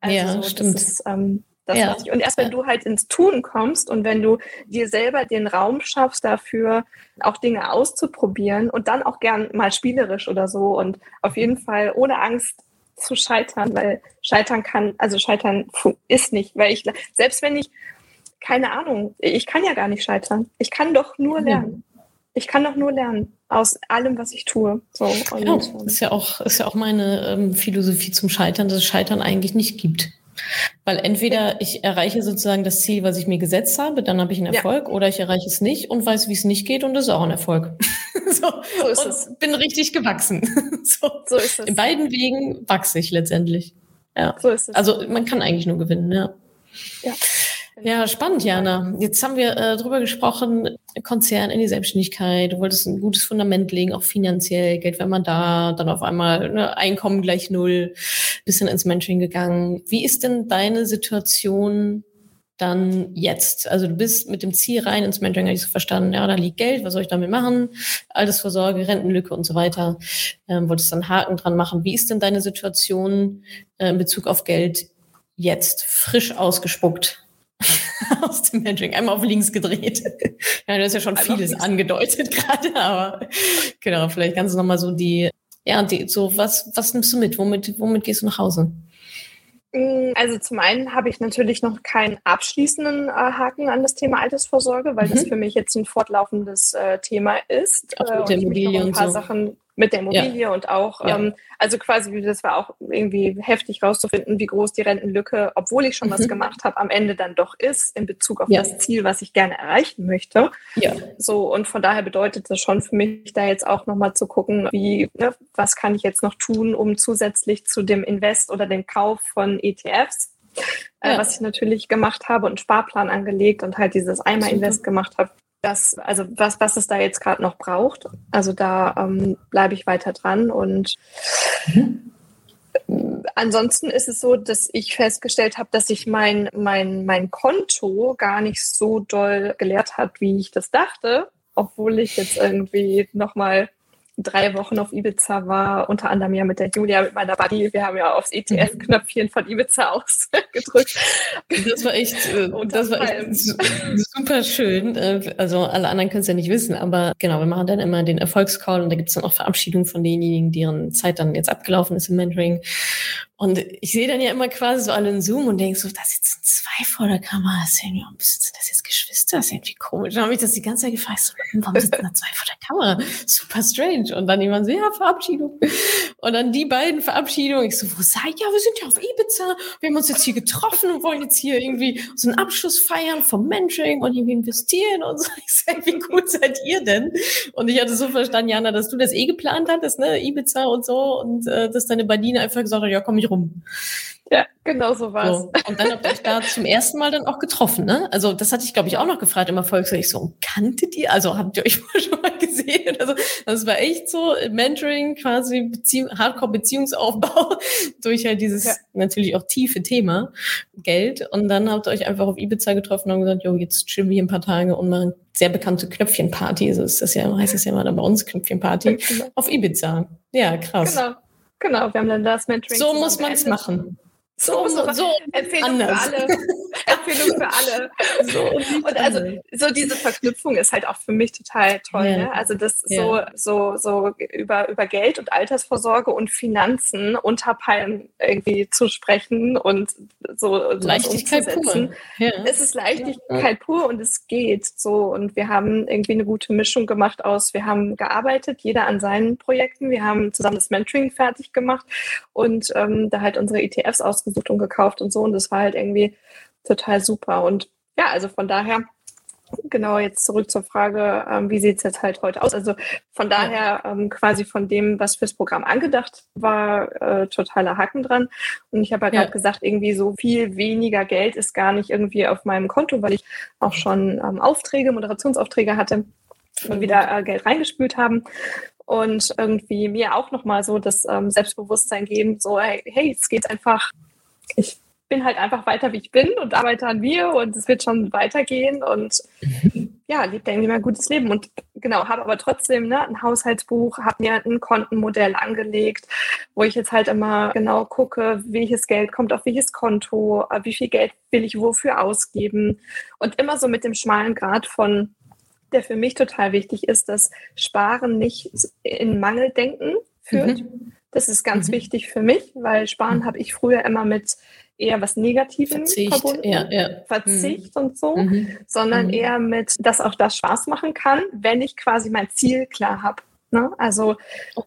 Also ja, stimmt. Ist, ähm, ja. Ich, und erst wenn du halt ins Tun kommst und wenn du dir selber den Raum schaffst dafür, auch Dinge auszuprobieren und dann auch gern mal spielerisch oder so und auf jeden Fall ohne Angst zu scheitern, weil scheitern kann, also scheitern ist nicht, weil ich, selbst wenn ich, keine Ahnung, ich kann ja gar nicht scheitern. Ich kann doch nur lernen. Ich kann doch nur lernen aus allem, was ich tue. So, ja, ist ja auch, ist ja auch meine ähm, Philosophie zum Scheitern, dass es Scheitern eigentlich nicht gibt. Weil entweder ich erreiche sozusagen das Ziel, was ich mir gesetzt habe, dann habe ich einen Erfolg, ja. oder ich erreiche es nicht und weiß, wie es nicht geht und das ist auch ein Erfolg. [LAUGHS] so, so ist und es. bin richtig gewachsen. [LAUGHS] so. so ist es. In beiden Wegen wachse ich letztendlich. Ja. So ist es. Also man kann eigentlich nur gewinnen, ja. Ja. Ja, spannend, Jana. Jetzt haben wir äh, drüber gesprochen, Konzern in die Selbstständigkeit. Du wolltest ein gutes Fundament legen, auch finanziell. Geld wenn man da, dann auf einmal ne, Einkommen gleich null, bisschen ins Mentoring gegangen. Wie ist denn deine Situation dann jetzt? Also du bist mit dem Ziel rein ins Mentoring, habe ich so verstanden, ja, da liegt Geld, was soll ich damit machen? Altersvorsorge, Rentenlücke und so weiter. Ähm, wolltest dann Haken dran machen. Wie ist denn deine Situation äh, in Bezug auf Geld jetzt? Frisch ausgespuckt [LAUGHS] aus dem Mentoring einmal auf links gedreht. [LAUGHS] ja, du hast ja schon einmal vieles angedeutet [LAUGHS] gerade, aber genau, vielleicht kannst du nochmal so die, ja, die, so, was, was nimmst du mit? Womit, womit gehst du nach Hause? Mm, also zum einen habe ich natürlich noch keinen abschließenden äh, Haken an das Thema Altersvorsorge, weil mhm. das für mich jetzt ein fortlaufendes äh, Thema ist. Auch mit äh, der Immobilie und so. Sachen mit der Immobilie ja. und auch, ja. ähm, also quasi, das war auch irgendwie heftig rauszufinden, wie groß die Rentenlücke, obwohl ich schon mhm. was gemacht habe, am Ende dann doch ist in Bezug auf ja. das Ziel, was ich gerne erreichen möchte. Ja. So, und von daher bedeutet das schon für mich, da jetzt auch nochmal zu gucken, wie, ne, was kann ich jetzt noch tun, um zusätzlich zu dem Invest oder dem Kauf von ETFs äh, was ich natürlich gemacht habe und einen Sparplan angelegt und halt dieses Einmal-Invest gemacht habe, das, also was, was es da jetzt gerade noch braucht. Also da ähm, bleibe ich weiter dran und mhm. Ansonsten ist es so, dass ich festgestellt habe, dass sich mein, mein, mein Konto gar nicht so doll geleert hat, wie ich das dachte, obwohl ich jetzt irgendwie nochmal drei Wochen auf Ibiza war, unter anderem ja mit der Julia, mit meiner Buddy. Wir haben ja aufs ETF-Knöpfchen von Ibiza ausgedrückt. Das war echt, äh, das war echt super schön. Äh, also alle anderen können es ja nicht wissen, aber genau, wir machen dann immer den Erfolgscall und da gibt es dann auch Verabschiedungen von denjenigen, deren Zeit dann jetzt abgelaufen ist im Mentoring. Und ich sehe dann ja immer quasi so alle in Zoom und denke so, da sitzen zwei vor der Kamera. Sind, sind das jetzt Geschwister? Das ist komisch. Dann habe ich das die ganze Zeit gefragt, so, warum sitzen da zwei vor der Kamera? Super strange. Und dann jemand so, ja, Verabschiedung. Und dann die beiden Verabschiedungen. Ich so, wo seid ihr? Wir sind ja auf Ibiza. Wir haben uns jetzt hier getroffen und wollen jetzt hier irgendwie so einen Abschluss feiern vom Mentoring und irgendwie investieren und so. [LAUGHS] Ich sag, wie gut seid ihr denn? Und ich hatte so verstanden, Jana, dass du das eh geplant hattest, ne? Ibiza und so. Und äh, dass deine Badine einfach gesagt hat, ja, komm ich rum. Ja, genau so war es. So. Und dann habt ihr euch da zum ersten Mal dann auch getroffen, ne? Also das hatte ich, glaube ich, auch noch gefragt im Erfolg. Ich so, kanntet ihr? Also habt ihr euch [LAUGHS] schon mal gesehen? Also das war echt so Mentoring, quasi Beziehung, Hardcore-Beziehungsaufbau [LAUGHS] durch halt dieses ja. natürlich auch tiefe Thema Geld. Und dann habt ihr euch einfach auf Ibiza getroffen und gesagt, jo, jetzt chillen wir hier ein paar Tage und machen sehr bekannte Knöpfchenparty. So ist das ja, heißt es ja mal bei uns Knöpfchenparty genau. auf Ibiza. Ja, krass. Genau. Genau, wir haben dann das Mentoring. So muss man es machen. So, so, so Empfehlung anders. für alle. Empfehlung für alle. [LAUGHS] So, und also so diese Verknüpfung ist halt auch für mich total toll. Ja. Ne? Also das ja. so, so, so über, über Geld und Altersvorsorge und Finanzen unter Palmen irgendwie zu sprechen und so Leichtigkeit pur. Ja. Es ist Leichtigkeit pur und es geht so. Und wir haben irgendwie eine gute Mischung gemacht aus, wir haben gearbeitet, jeder an seinen Projekten. Wir haben zusammen das Mentoring fertig gemacht und ähm, da halt unsere ETFs ausgesucht ausgesucht und gekauft und so. Und das war halt irgendwie total super. Und ja, also von daher, genau jetzt zurück zur Frage, ähm, wie sieht es jetzt halt heute aus? Also von daher ähm, quasi von dem, was fürs Programm angedacht war, äh, totaler Haken dran. Und ich habe ja gerade gesagt, irgendwie so viel weniger Geld ist gar nicht irgendwie auf meinem Konto, weil ich auch schon ähm, Aufträge, Moderationsaufträge hatte wieder äh, Geld reingespült haben und irgendwie mir auch nochmal so das ähm, Selbstbewusstsein geben, so hey, hey, es geht einfach, ich bin halt einfach weiter, wie ich bin und arbeite an mir und es wird schon weitergehen und ja, lebt irgendwie mal ein gutes Leben und genau, habe aber trotzdem ne, ein Haushaltsbuch, habe mir ein Kontenmodell angelegt, wo ich jetzt halt immer genau gucke, welches Geld kommt auf welches Konto, äh, wie viel Geld will ich wofür ausgeben und immer so mit dem schmalen Grad von der für mich total wichtig ist, dass Sparen nicht in Mangeldenken führt. Mhm. Das ist ganz mhm. wichtig für mich, weil Sparen mhm. habe ich früher immer mit eher was Negatives Verzicht, verbunden, ja, ja. Verzicht mhm. und so, mhm. sondern mhm. eher mit, dass auch das Spaß machen kann, wenn ich quasi mein Ziel klar habe. Ne? Also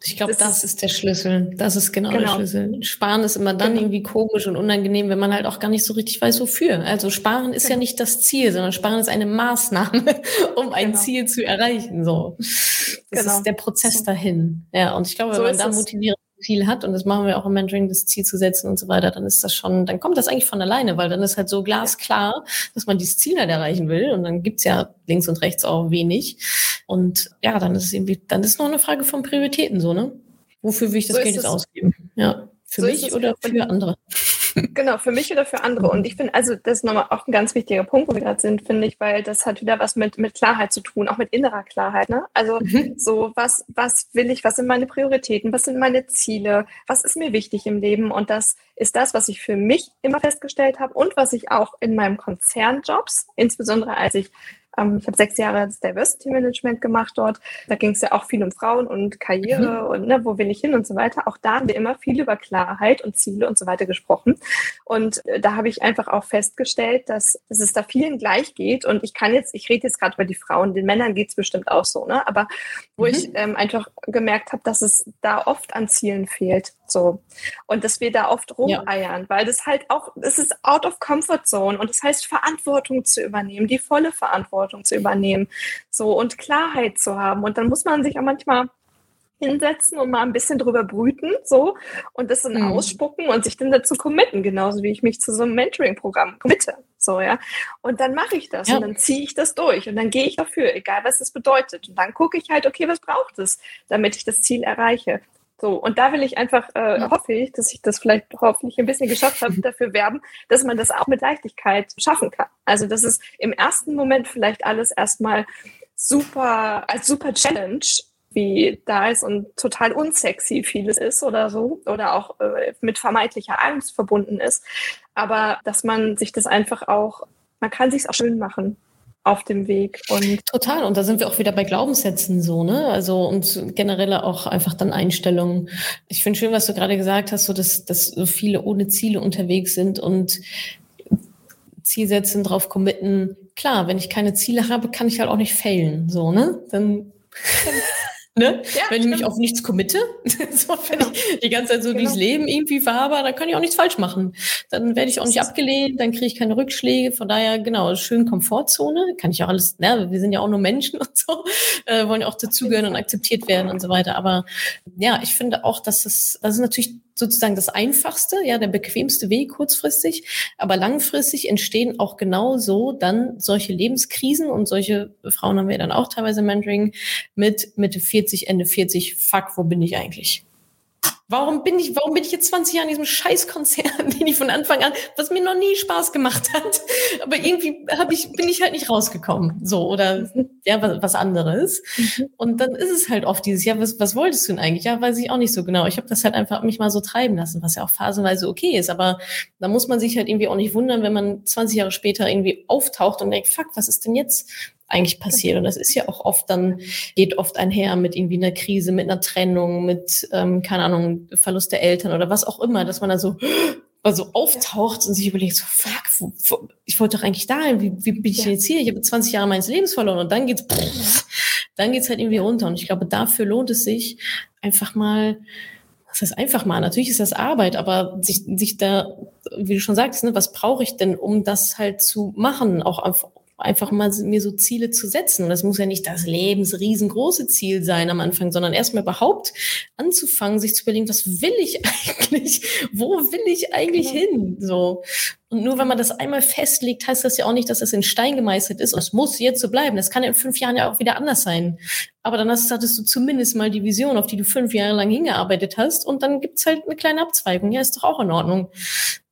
ich glaube, das, das, ist der Schlüssel. Das ist genau, genau, der Schlüssel. Sparen ist immer dann genau. irgendwie komisch und unangenehm, wenn man halt auch gar nicht so richtig weiß, wofür. Also Sparen ist genau. ja nicht das Ziel, sondern Sparen ist eine Maßnahme, [LAUGHS] um ein genau. Ziel zu erreichen. So, das genau. ist der Prozess dahin. Ja, und ich glaube, so wenn man da motiviert Ziel hat, und das machen wir auch im Mentoring, das Ziel zu setzen und so weiter, dann ist das schon, dann kommt das eigentlich von alleine, weil dann ist halt so glasklar, dass man dieses Ziel halt erreichen will. Und dann gibt's ja links und rechts auch wenig. Und ja, dann ist es irgendwie, dann ist noch eine Frage von Prioritäten so, ne? Wofür will ich das so Geld jetzt ausgeben? Ja. Für so mich oder für andere? Genau, für mich oder für andere. Und ich finde, also das ist nochmal auch ein ganz wichtiger Punkt, wo wir gerade sind, finde ich, weil das hat wieder was mit, mit Klarheit zu tun, auch mit innerer Klarheit. Ne? Also mhm. so, was, was will ich, was sind meine Prioritäten, was sind meine Ziele, was ist mir wichtig im Leben? Und das ist das, was ich für mich immer festgestellt habe und was ich auch in meinem Konzernjobs, insbesondere als ich ich habe sechs Jahre das Diversity Management gemacht dort. Da ging es ja auch viel um Frauen und Karriere mhm. und ne, wo will ich hin und so weiter. Auch da haben wir immer viel über Klarheit und Ziele und so weiter gesprochen. Und äh, da habe ich einfach auch festgestellt, dass, dass es da vielen gleich geht. Und ich kann jetzt, ich rede jetzt gerade über die Frauen, den Männern geht es bestimmt auch so, ne? Aber wo mhm. ich ähm, einfach gemerkt habe, dass es da oft an Zielen fehlt. So. Und dass wir da oft rumeiern, ja. weil das halt auch, es ist out of comfort zone und das heißt Verantwortung zu übernehmen, die volle Verantwortung zu übernehmen. So und Klarheit zu haben. Und dann muss man sich auch manchmal hinsetzen und mal ein bisschen drüber brüten, so, und das dann mhm. ausspucken und sich dann dazu committen, genauso wie ich mich zu so einem Mentoring-Programm committe, so, ja. Und dann mache ich das ja. und dann ziehe ich das durch und dann gehe ich dafür, egal was das bedeutet. Und dann gucke ich halt, okay, was braucht es, damit ich das Ziel erreiche. So, und da will ich einfach, äh, ja. hoffe ich, dass ich das vielleicht hoffentlich ein bisschen geschafft habe, [LAUGHS] dafür werben, dass man das auch mit Leichtigkeit schaffen kann. Also, dass es im ersten Moment vielleicht alles erstmal super, als super Challenge wie da ist und total unsexy vieles ist oder so oder auch äh, mit vermeintlicher Angst verbunden ist. Aber dass man sich das einfach auch, man kann sich auch schön machen auf dem Weg. Und Total. Und da sind wir auch wieder bei Glaubenssätzen so, ne? Also und generell auch einfach dann Einstellungen. Ich finde schön, was du gerade gesagt hast, so dass, dass so viele ohne Ziele unterwegs sind und Ziel setzen, drauf committen. Klar, wenn ich keine Ziele habe, kann ich halt auch nicht failen, so, ne? Dann [LAUGHS] Ne? Ja, wenn ich mich auf nichts committe, [LAUGHS] so, wenn ich die ganze Zeit so genau. durchs Leben irgendwie fahre, dann kann ich auch nichts falsch machen. Dann werde ich auch nicht abgelehnt, dann kriege ich keine Rückschläge. Von daher, genau, schön Komfortzone. Kann ich auch alles, ne, wir sind ja auch nur Menschen [LAUGHS] und so, äh, wollen ja auch dazugehören und akzeptiert werden und so weiter. Aber ja, ich finde auch, dass es, das ist natürlich sozusagen das einfachste, ja, der bequemste Weg kurzfristig. Aber langfristig entstehen auch genau so dann solche Lebenskrisen und solche Frauen haben wir dann auch teilweise im Mentoring mit Mitte 40, Ende 40. Fuck, wo bin ich eigentlich? Warum bin ich, warum bin ich jetzt 20 Jahre in diesem Scheißkonzern, [LAUGHS] den ich von Anfang an, was mir noch nie Spaß gemacht hat, aber irgendwie hab ich, bin ich halt nicht rausgekommen, so oder ja was, was anderes. Mhm. Und dann ist es halt oft dieses, ja was, was wolltest du denn eigentlich? Ja, weiß ich auch nicht so genau. Ich habe das halt einfach mich mal so treiben lassen, was ja auch phasenweise okay ist, aber da muss man sich halt irgendwie auch nicht wundern, wenn man 20 Jahre später irgendwie auftaucht und denkt, fuck, was ist denn jetzt? Eigentlich passiert. Und das ist ja auch oft dann, geht oft einher mit irgendwie einer Krise, mit einer Trennung, mit, ähm, keine Ahnung, Verlust der Eltern oder was auch immer, dass man dann so, [GASPS] also auftaucht und sich überlegt, so, fuck, wo, wo, ich wollte doch eigentlich dahin, wie, wie bin ich ja. jetzt hier? Ich habe 20 Jahre meines Lebens verloren und dann geht's, pff, [LAUGHS] dann geht's halt irgendwie runter. Und ich glaube, dafür lohnt es sich, einfach mal, das heißt einfach mal, natürlich ist das Arbeit, aber sich, sich da, wie du schon sagst, ne, was brauche ich denn, um das halt zu machen, auch einfach mal mir so Ziele zu setzen. Und das muss ja nicht das lebensriesengroße Ziel sein am Anfang, sondern erstmal überhaupt anzufangen, sich zu überlegen, was will ich [LAUGHS] eigentlich? Wo will ich eigentlich genau. hin? So. Und nur wenn man das einmal festlegt, heißt das ja auch nicht, dass es in Stein gemeißelt ist. Es muss jetzt so bleiben. Das kann in fünf Jahren ja auch wieder anders sein. Aber dann hast, hattest du zumindest mal die Vision, auf die du fünf Jahre lang hingearbeitet hast. Und dann gibt's halt eine kleine Abzweigung. Ja, ist doch auch in Ordnung.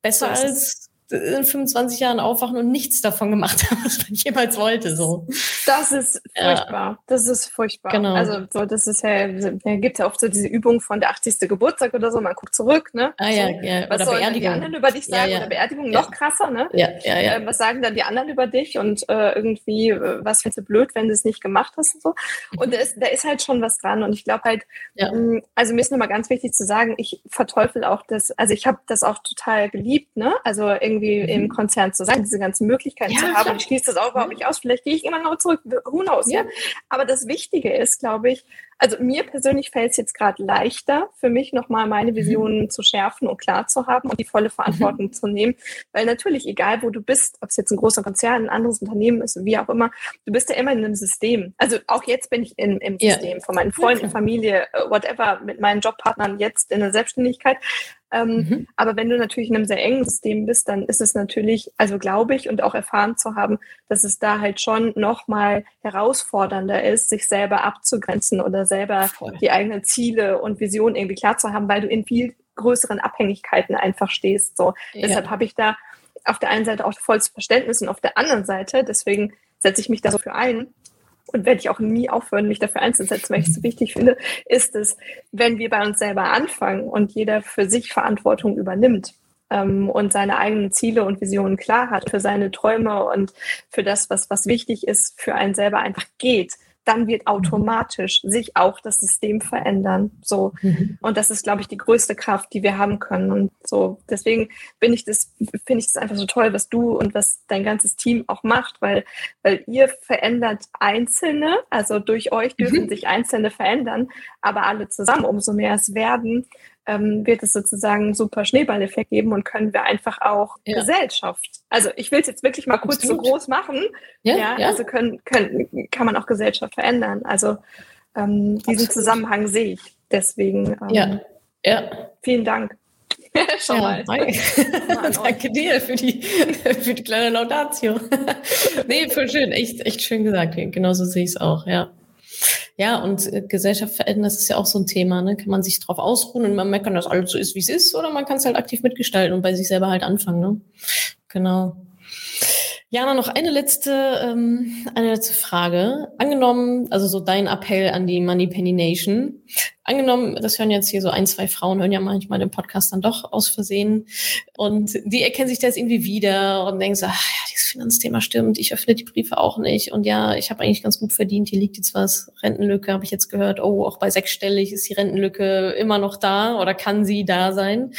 Besser als in 25 Jahren aufwachen und nichts davon gemacht haben, [LAUGHS] was man jemals wollte. So. Das ist furchtbar. Ja. Das ist furchtbar. Genau. Also so, das ist ja, da gibt ja oft so diese Übung von der 80. Geburtstag oder so, man guckt zurück, ne? Ah, ja, ja. Was oder sollen die anderen über dich sagen? Ja, ja. Oder Beerdigung noch krasser, ne? Ja, ja, ja. Äh, was sagen dann die anderen über dich und äh, irgendwie, äh, was findest du blöd, wenn du es nicht gemacht hast und so. Und da ist, da ist halt schon was dran. Und ich glaube halt, mh, mm, also mir ist nochmal ganz wichtig zu sagen, ich verteufel auch das, also ich habe das auch total geliebt, ne? Also irgendwie mhm. im Konzert Konzern zu sein, diese ganzen Möglichkeiten ja, zu haben. Ich schließe das auch überhaupt nicht aus. Vielleicht gehe ich immer noch zurück. Who knows? Ja. Aber das Wichtige ist, glaube ich, also mir persönlich fällt es jetzt gerade leichter, für mich nochmal meine mhm. Visionen mhm. zu schärfen und klar zu haben und die volle Verantwortung mhm. zu nehmen. Weil natürlich, egal wo du bist, ob es jetzt ein großer Konzern, ein anderes Unternehmen ist, wie auch immer, du bist ja immer in einem System. Also auch jetzt bin ich in, im ja. System von meinen Freunden, Familie, äh, whatever, mit meinen Jobpartnern jetzt in der Selbstständigkeit. Ähm, mhm. Aber wenn du natürlich in einem sehr engen System bist, dann ist es natürlich, also glaube ich und auch erfahren zu haben, dass es da halt schon nochmal herausfordernder ist, sich selber abzugrenzen oder selber Voll. die eigenen Ziele und Visionen irgendwie klar zu haben, weil du in viel größeren Abhängigkeiten einfach stehst. So. Ja. Deshalb habe ich da auf der einen Seite auch volles Verständnis und auf der anderen Seite, deswegen setze ich mich da so für ein, und werde ich auch nie aufhören, mich dafür einzusetzen, weil ich es so wichtig finde, ist es, wenn wir bei uns selber anfangen und jeder für sich Verantwortung übernimmt ähm, und seine eigenen Ziele und Visionen klar hat, für seine Träume und für das, was, was wichtig ist, für einen selber einfach geht, dann wird automatisch sich auch das System verändern. So. Mhm. Und das ist, glaube ich, die größte Kraft, die wir haben können. Und so, deswegen bin ich das, finde ich das einfach so toll, was du und was dein ganzes Team auch macht, weil, weil ihr verändert Einzelne, also durch euch dürfen mhm. sich Einzelne verändern, aber alle zusammen, umso mehr es werden, ähm, wird es sozusagen einen super Schneeballeffekt geben und können wir einfach auch ja. Gesellschaft. Also ich will es jetzt wirklich mal kurz Absolut. so groß machen. Ja, ja, ja, also können, können, kann man auch Gesellschaft verändern. Also ähm, diesen Absolut. Zusammenhang sehe ich. Deswegen ähm, ja. Ja. vielen Dank. [LAUGHS] Schon ja, mal. [LAUGHS] Danke dir für die, [LAUGHS] für die kleine Laudatio. nee, voll schön. Echt, echt schön gesagt. Genauso sehe ich es auch, ja. Ja, und äh, Gesellschaft verändern, das ist ja auch so ein Thema. Ne? Kann man sich drauf ausruhen und man meckern, dass alles so ist, wie es ist, oder man kann es halt aktiv mitgestalten und bei sich selber halt anfangen. Ne? Genau. Jana, noch eine letzte, ähm, eine letzte Frage. Angenommen, also so dein Appell an die Money Penny Nation. Angenommen, das hören jetzt hier so ein, zwei Frauen, hören ja manchmal den Podcast dann doch aus Versehen. Und die erkennen sich da jetzt irgendwie wieder und denken so, ach ja, dieses Finanzthema stimmt, ich öffne die Briefe auch nicht. Und ja, ich habe eigentlich ganz gut verdient, hier liegt jetzt was. Rentenlücke habe ich jetzt gehört. Oh, auch bei sechsstellig ist die Rentenlücke immer noch da oder kann sie da sein?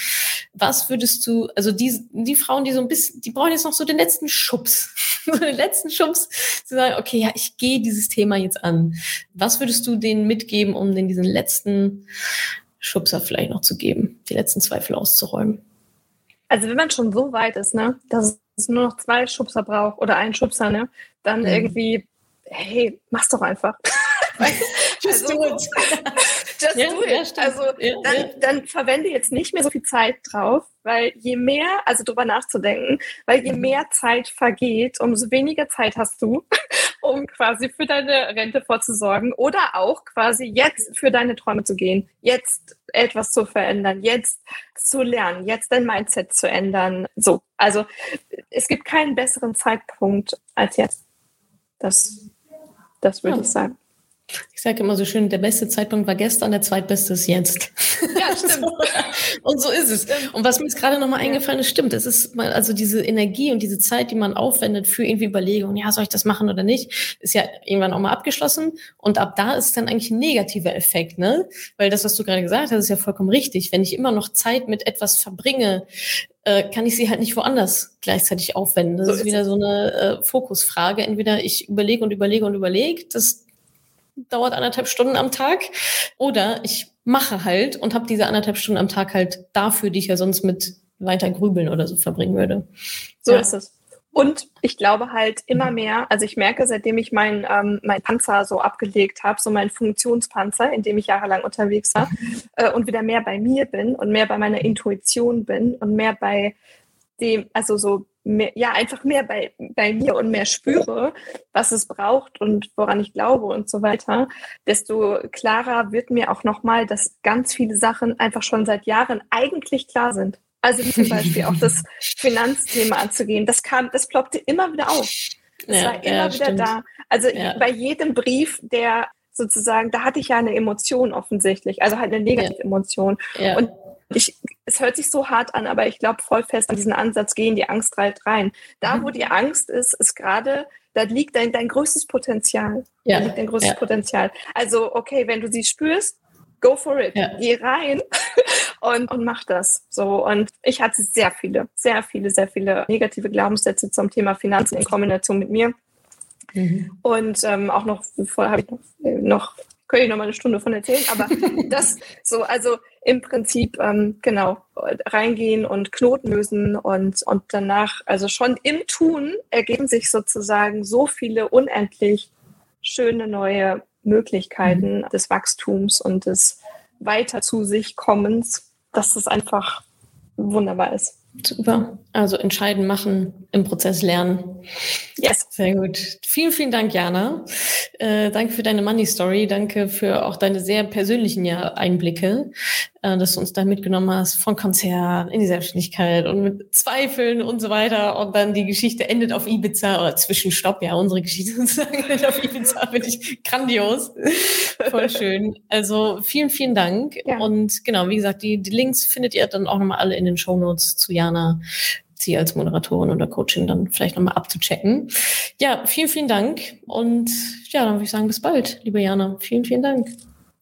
Was würdest du, also die, die Frauen, die so ein bisschen, die brauchen jetzt noch so den letzten Schubs [LAUGHS] den letzten Schubs zu sagen, okay, ja, ich gehe dieses Thema jetzt an. Was würdest du denen mitgeben, um den diesen letzten Schubser vielleicht noch zu geben, die letzten Zweifel auszuräumen? Also wenn man schon so weit ist, ne, dass es nur noch zwei Schubser braucht oder einen Schubser, ne, dann mhm. irgendwie, hey, mach's doch einfach. [LAUGHS] [LAUGHS] Just also, do it. [LAUGHS] Just ja, do it. Ja, also ja, dann, dann, verwende jetzt nicht mehr so viel Zeit drauf, weil je mehr, also drüber nachzudenken, weil je mehr Zeit vergeht, umso weniger Zeit hast du, [LAUGHS] um quasi für deine Rente vorzusorgen oder auch quasi jetzt für deine Träume zu gehen, jetzt etwas zu verändern, jetzt zu lernen, jetzt dein Mindset zu ändern. So, also es gibt keinen besseren Zeitpunkt als jetzt. Das, das würde ich sagen. Ich sage immer so schön, der beste Zeitpunkt war gestern, der zweitbeste ist jetzt. Ja, [LAUGHS] stimmt. und so ist es. Und was mir jetzt gerade nochmal eingefallen ist, stimmt. Es ist mal, also diese Energie und diese Zeit, die man aufwendet für irgendwie Überlegungen, ja, soll ich das machen oder nicht, ist ja irgendwann auch mal abgeschlossen. Und ab da ist dann eigentlich ein negativer Effekt, ne? Weil das, was du gerade gesagt hast, ist ja vollkommen richtig. Wenn ich immer noch Zeit mit etwas verbringe, äh, kann ich sie halt nicht woanders gleichzeitig aufwenden. Das so ist, ist wieder so eine äh, Fokusfrage. Entweder ich überlege und überlege und überlege, das dauert anderthalb Stunden am Tag. Oder ich mache halt und habe diese anderthalb Stunden am Tag halt dafür, die ich ja sonst mit weiter grübeln oder so verbringen würde. So ja. ist es. Und ich glaube halt immer mehr, also ich merke, seitdem ich mein, ähm, mein Panzer so abgelegt habe, so mein Funktionspanzer, in dem ich jahrelang unterwegs war, äh, und wieder mehr bei mir bin und mehr bei meiner Intuition bin und mehr bei dem, also so mehr, ja, einfach mehr bei, bei mir und mehr spüre, was es braucht und woran ich glaube und so weiter, desto klarer wird mir auch nochmal, dass ganz viele Sachen einfach schon seit Jahren eigentlich klar sind. Also zum Beispiel auch das [LAUGHS] Finanzthema anzugehen. Das kam, das ploppte immer wieder auf. Es ja, war immer ja, wieder stimmt. da. Also ja. bei jedem Brief, der sozusagen, da hatte ich ja eine Emotion offensichtlich, also halt eine negative Emotion. Und ich, es hört sich so hart an, aber ich glaube voll fest an diesen Ansatz gehen die Angst halt rein. Da, mhm. wo die Angst ist, ist gerade, da liegt dein, dein größtes Potenzial. Ja. Da liegt dein größtes ja. Potenzial. Also, okay, wenn du sie spürst, go for it. Ja. Geh rein [LAUGHS] und, und mach das. So. Und ich hatte sehr viele, sehr viele, sehr viele negative Glaubenssätze zum Thema Finanzen in Kombination mit mir. Mhm. Und ähm, auch noch, vorher habe ich noch, noch könnte ich noch mal eine Stunde von erzählen, aber [LAUGHS] das so, also im Prinzip ähm, genau reingehen und Knoten lösen und, und danach, also schon im Tun ergeben sich sozusagen so viele unendlich schöne neue Möglichkeiten mhm. des Wachstums und des weiter zu sich kommens, dass es einfach wunderbar ist. Super. Also entscheiden, machen, im Prozess lernen. Yes. Sehr gut. Vielen, vielen Dank, Jana. Äh, danke für deine Money Story. Danke für auch deine sehr persönlichen ja, Einblicke, äh, dass du uns da mitgenommen hast von Konzern in die Selbstständigkeit und mit Zweifeln und so weiter. Und dann die Geschichte endet auf Ibiza oder Zwischenstopp. Ja, unsere Geschichte [LAUGHS] sozusagen endet auf Ibiza. Finde ich grandios. Voll schön. Also vielen, vielen Dank. Ja. Und genau, wie gesagt, die, die Links findet ihr dann auch nochmal alle in den Show Notes zu Jana sie als Moderatorin oder Coachin dann vielleicht nochmal abzuchecken. Ja, vielen, vielen Dank. Und ja, dann würde ich sagen, bis bald, liebe Jana. Vielen, vielen Dank.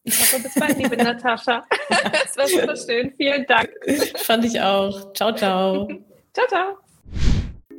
Ich hoffe, bis bald, liebe Natascha. [LAUGHS] Das war super schön. Vielen Dank. Fand ich auch. Ciao, ciao. [LAUGHS] ciao, ciao.